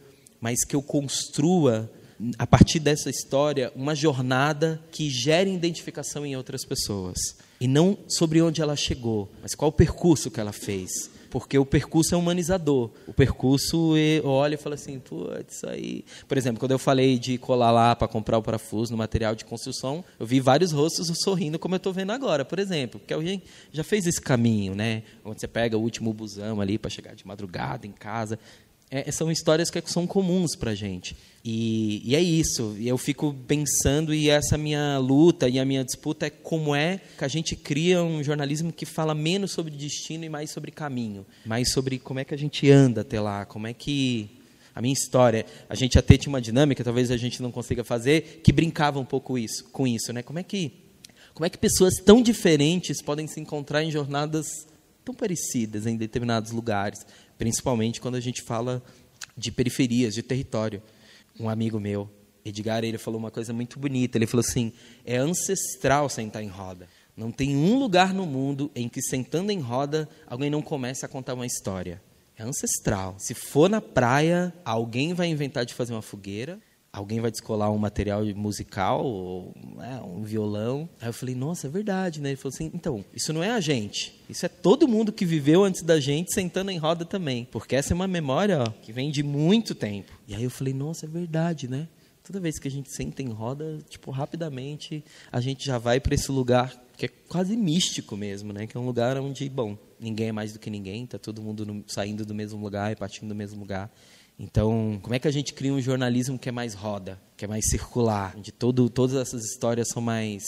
mas que eu construa a partir dessa história uma jornada que gere identificação em outras pessoas e não sobre onde ela chegou, mas qual o percurso que ela fez porque o percurso é humanizador. O percurso olha e fala assim, putz, isso aí. Por exemplo, quando eu falei de colar lá para comprar o parafuso no material de construção, eu vi vários rostos sorrindo, como eu estou vendo agora, por exemplo, porque alguém já fez esse caminho, né? Onde você pega o último busão ali para chegar de madrugada em casa é, são histórias que são comuns para gente. E, e, é isso. Eu fico pensando, e essa minha luta e a minha disputa é como é que a gente cria um jornalismo que fala menos sobre destino e mais sobre caminho. Mais sobre como é que a gente anda até lá, como é que. A minha história, a gente até tinha uma dinâmica, talvez a gente não consiga fazer, que brincava um pouco isso, com isso, né? Como é que como é que pessoas tão diferentes podem se encontrar em jornadas tão parecidas em determinados lugares? Principalmente quando a gente fala de periferias, de território. Um amigo meu, Edgar, ele falou uma coisa muito bonita. Ele falou assim: é ancestral sentar em roda. Não tem um lugar no mundo em que sentando em roda alguém não comece a contar uma história. É ancestral. Se for na praia, alguém vai inventar de fazer uma fogueira, alguém vai descolar um material musical, ou, né, um violão. Aí eu falei, nossa, é verdade, né? Ele falou assim, então, isso não é a gente, isso é todo mundo que viveu antes da gente sentando em roda também, porque essa é uma memória ó, que vem de muito tempo. E aí eu falei, nossa, é verdade, né? Toda vez que a gente senta em roda, tipo, rapidamente a gente já vai para esse lugar que é quase místico mesmo, né? Que é um lugar onde, bom, ninguém é mais do que ninguém, tá todo mundo no, saindo do mesmo lugar e partindo do mesmo lugar. Então, como é que a gente cria um jornalismo que é mais roda, que é mais circular, onde todo, todas essas histórias são mais,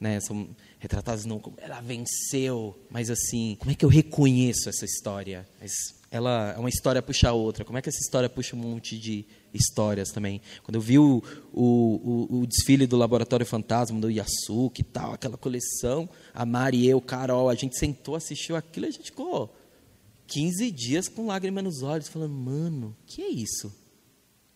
né, são retratadas não como ela venceu, mas assim, como é que eu reconheço essa história? Mas ela é uma história puxa a outra. Como é que essa história puxa um monte de histórias também? Quando eu vi o, o, o, o desfile do Laboratório Fantasma do Yasuki e tal, aquela coleção, a Mari, eu, Carol, a gente sentou, assistiu aquilo, e a gente ficou 15 dias com lágrima nos olhos, falando, mano, que é isso?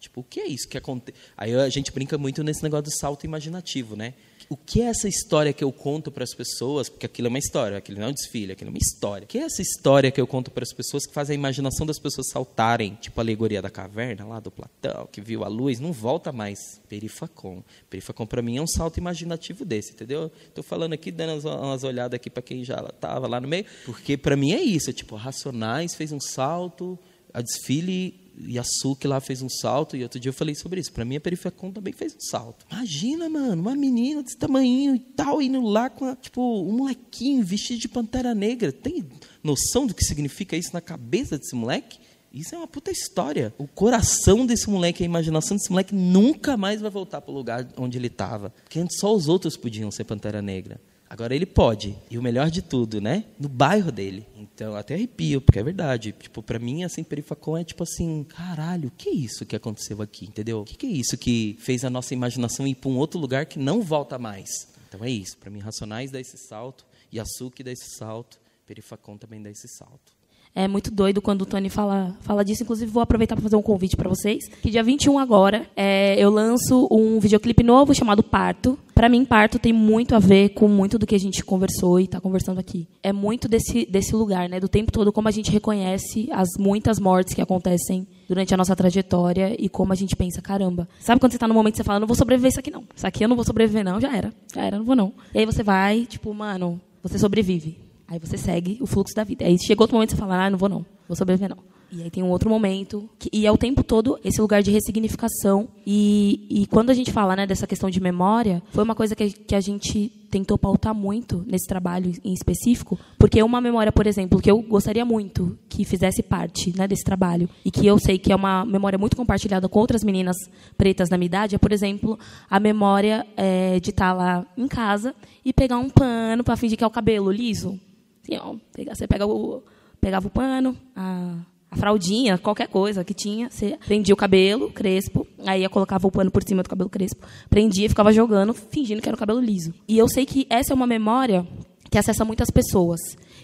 Tipo, o que é isso que acontece? Aí a gente brinca muito nesse negócio do salto imaginativo, né? O que é essa história que eu conto para as pessoas? Porque aquilo é uma história, aquilo não é um desfile, aquilo é uma história. O que é essa história que eu conto para as pessoas que faz a imaginação das pessoas saltarem? Tipo a alegoria da caverna lá do Platão, que viu a luz, não volta mais. Perifacom. Perifacom para mim é um salto imaginativo desse, entendeu? Estou falando aqui, dando umas olhadas aqui para quem já estava lá no meio, porque para mim é isso. É tipo, Racionais fez um salto, a desfile Yasuki lá fez um salto, e outro dia eu falei sobre isso. Para mim, a Perifacom também fez um salto. Imagina, mano, uma menina desse tamanho e tal, indo lá com, a, tipo, um molequinho vestido de pantera negra. Tem noção do que significa isso na cabeça desse moleque? Isso é uma puta história. O coração desse moleque, a imaginação desse moleque nunca mais vai voltar para o lugar onde ele estava. Porque antes só os outros podiam ser Pantera Negra. Agora ele pode. E o melhor de tudo, né? No bairro dele. Então, até arrepio, porque é verdade. Tipo, para mim, assim, Perifacom é tipo assim, caralho, o que é isso que aconteceu aqui, entendeu? O que é isso que fez a nossa imaginação ir para um outro lugar que não volta mais? Então é isso. Para mim, Racionais dá esse salto, Yasuki dá esse salto, Perifacom também dá esse salto. É muito doido quando o Tony fala, fala disso. Inclusive, vou aproveitar para fazer um convite para vocês. Que dia 21 agora, é, eu lanço um videoclipe novo chamado Parto. Para mim, Parto tem muito a ver com muito do que a gente conversou e está conversando aqui. É muito desse, desse lugar, né? Do tempo todo, como a gente reconhece as muitas mortes que acontecem durante a nossa trajetória e como a gente pensa, caramba. Sabe quando você está no momento que você fala, não vou sobreviver isso aqui não. Isso aqui eu não vou sobreviver não, já era. Já era, não vou não. E aí você vai, tipo, mano, você sobrevive. Aí você segue o fluxo da vida. Aí chegou outro momento que você fala, ah, não vou não, vou sobreviver não. E aí tem um outro momento, que, e é o tempo todo esse lugar de ressignificação. E, e quando a gente fala né, dessa questão de memória, foi uma coisa que, que a gente tentou pautar muito nesse trabalho em específico, porque uma memória, por exemplo, que eu gostaria muito que fizesse parte né, desse trabalho, e que eu sei que é uma memória muito compartilhada com outras meninas pretas da minha idade, é, por exemplo, a memória é, de estar lá em casa e pegar um pano para fingir que é o cabelo liso. Assim, ó, você pega o, pegava o pano, a, a fraldinha, qualquer coisa que tinha, você prendia o cabelo crespo, aí colocava o pano por cima do cabelo crespo, prendia e ficava jogando, fingindo que era o cabelo liso. E eu sei que essa é uma memória que acessa muitas pessoas.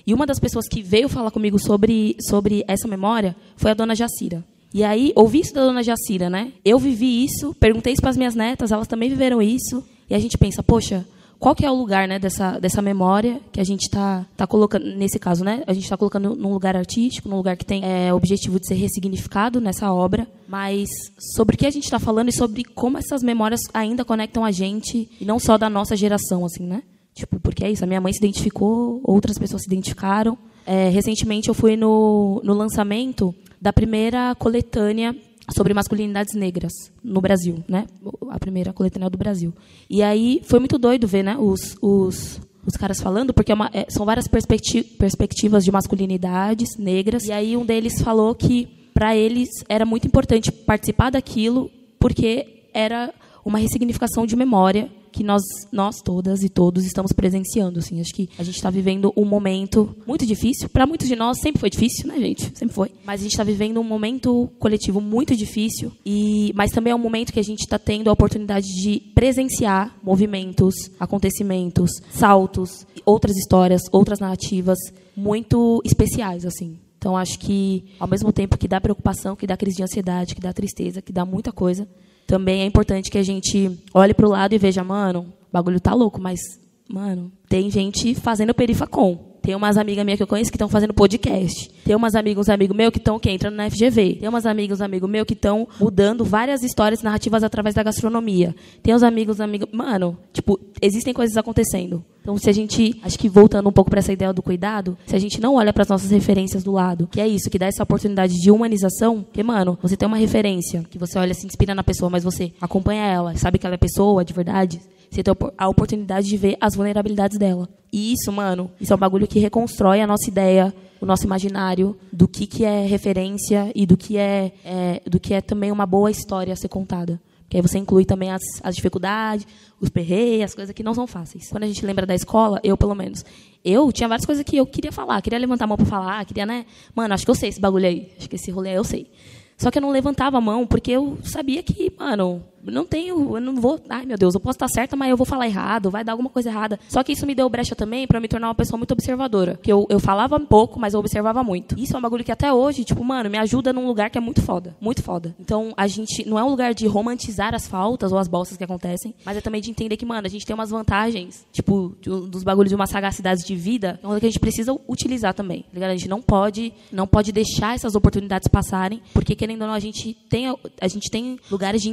E uma das pessoas que veio falar comigo sobre, sobre essa memória foi a dona Jacira. E aí, ouvi isso da dona Jacira, né? Eu vivi isso, perguntei isso para as minhas netas, elas também viveram isso. E a gente pensa, poxa, qual que é o lugar né, dessa, dessa memória que a gente está tá colocando, nesse caso, né, a gente está colocando num lugar artístico, num lugar que tem é, objetivo de ser ressignificado nessa obra, mas sobre o que a gente está falando e sobre como essas memórias ainda conectam a gente, e não só da nossa geração, assim, né? Tipo, porque é isso, a minha mãe se identificou, outras pessoas se identificaram. É, recentemente eu fui no, no lançamento da primeira coletânea sobre masculinidades negras no Brasil, né? A primeira coletânea do Brasil. E aí foi muito doido ver, né? Os, os, os caras falando, porque é uma, é, são várias perspecti perspectivas de masculinidades negras. E aí um deles falou que para eles era muito importante participar daquilo porque era uma ressignificação de memória que nós, nós todas e todos estamos presenciando. Assim. Acho que a gente está vivendo um momento muito difícil. Para muitos de nós sempre foi difícil, né, gente? Sempre foi. Mas a gente está vivendo um momento coletivo muito difícil. E, mas também é um momento que a gente está tendo a oportunidade de presenciar movimentos, acontecimentos, saltos, outras histórias, outras narrativas muito especiais, assim. Então acho que ao mesmo tempo que dá preocupação, que dá crise de ansiedade, que dá tristeza, que dá muita coisa, também é importante que a gente olhe para o lado e veja, mano, o bagulho tá louco, mas, mano, tem gente fazendo perifacom. Tem umas amigas minhas que eu conheço que estão fazendo podcast. Tem umas amigas, uns amigos meus que estão que entrando na FGV. Tem umas amigas, uns amigos meus que estão mudando várias histórias narrativas através da gastronomia. Tem uns amigos, amigos, mano, tipo, existem coisas acontecendo. Então, se a gente, acho que voltando um pouco para essa ideia do cuidado, se a gente não olha para as nossas referências do lado, que é isso, que dá essa oportunidade de humanização, que, mano, você tem uma referência, que você olha, se inspira na pessoa, mas você acompanha ela, sabe que ela é pessoa de verdade, você tem a oportunidade de ver as vulnerabilidades dela. E isso, mano, isso é um bagulho que reconstrói a nossa ideia, o nosso imaginário do que, que é referência e do que é, é do que é também uma boa história a ser contada. Que aí você inclui também as, as dificuldades, os perreios, as coisas que não são fáceis. Quando a gente lembra da escola, eu pelo menos, eu tinha várias coisas que eu queria falar, queria levantar a mão para falar, queria, né? Mano, acho que eu sei esse bagulho aí, acho que esse rolê aí eu sei. Só que eu não levantava a mão porque eu sabia que, mano, não tenho, eu não vou, ai meu Deus, eu posso estar certa, mas eu vou falar errado, vai dar alguma coisa errada. Só que isso me deu brecha também para me tornar uma pessoa muito observadora. Que eu, eu falava pouco, mas eu observava muito. Isso é um bagulho que até hoje, tipo, mano, me ajuda num lugar que é muito foda. Muito foda. Então, a gente não é um lugar de romantizar as faltas ou as bolsas que acontecem, mas é também de entender que, mano, a gente tem umas vantagens, tipo, de, dos bagulhos de uma sagacidade de vida, que a gente precisa utilizar também. Tá ligado? A gente não pode, não pode deixar essas oportunidades passarem, porque querendo ou não, a gente tem, a gente tem lugares de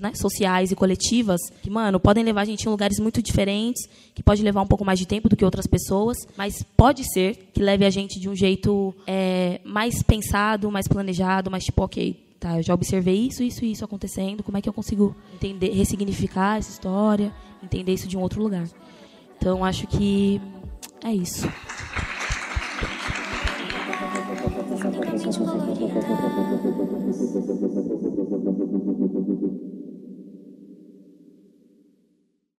né, sociais e coletivas, que, mano, podem levar a gente em lugares muito diferentes, que pode levar um pouco mais de tempo do que outras pessoas, mas pode ser que leve a gente de um jeito é, mais pensado, mais planejado, mais tipo, ok, tá, eu já observei isso, isso e isso acontecendo, como é que eu consigo entender, ressignificar essa história, entender isso de um outro lugar. Então, acho que é isso.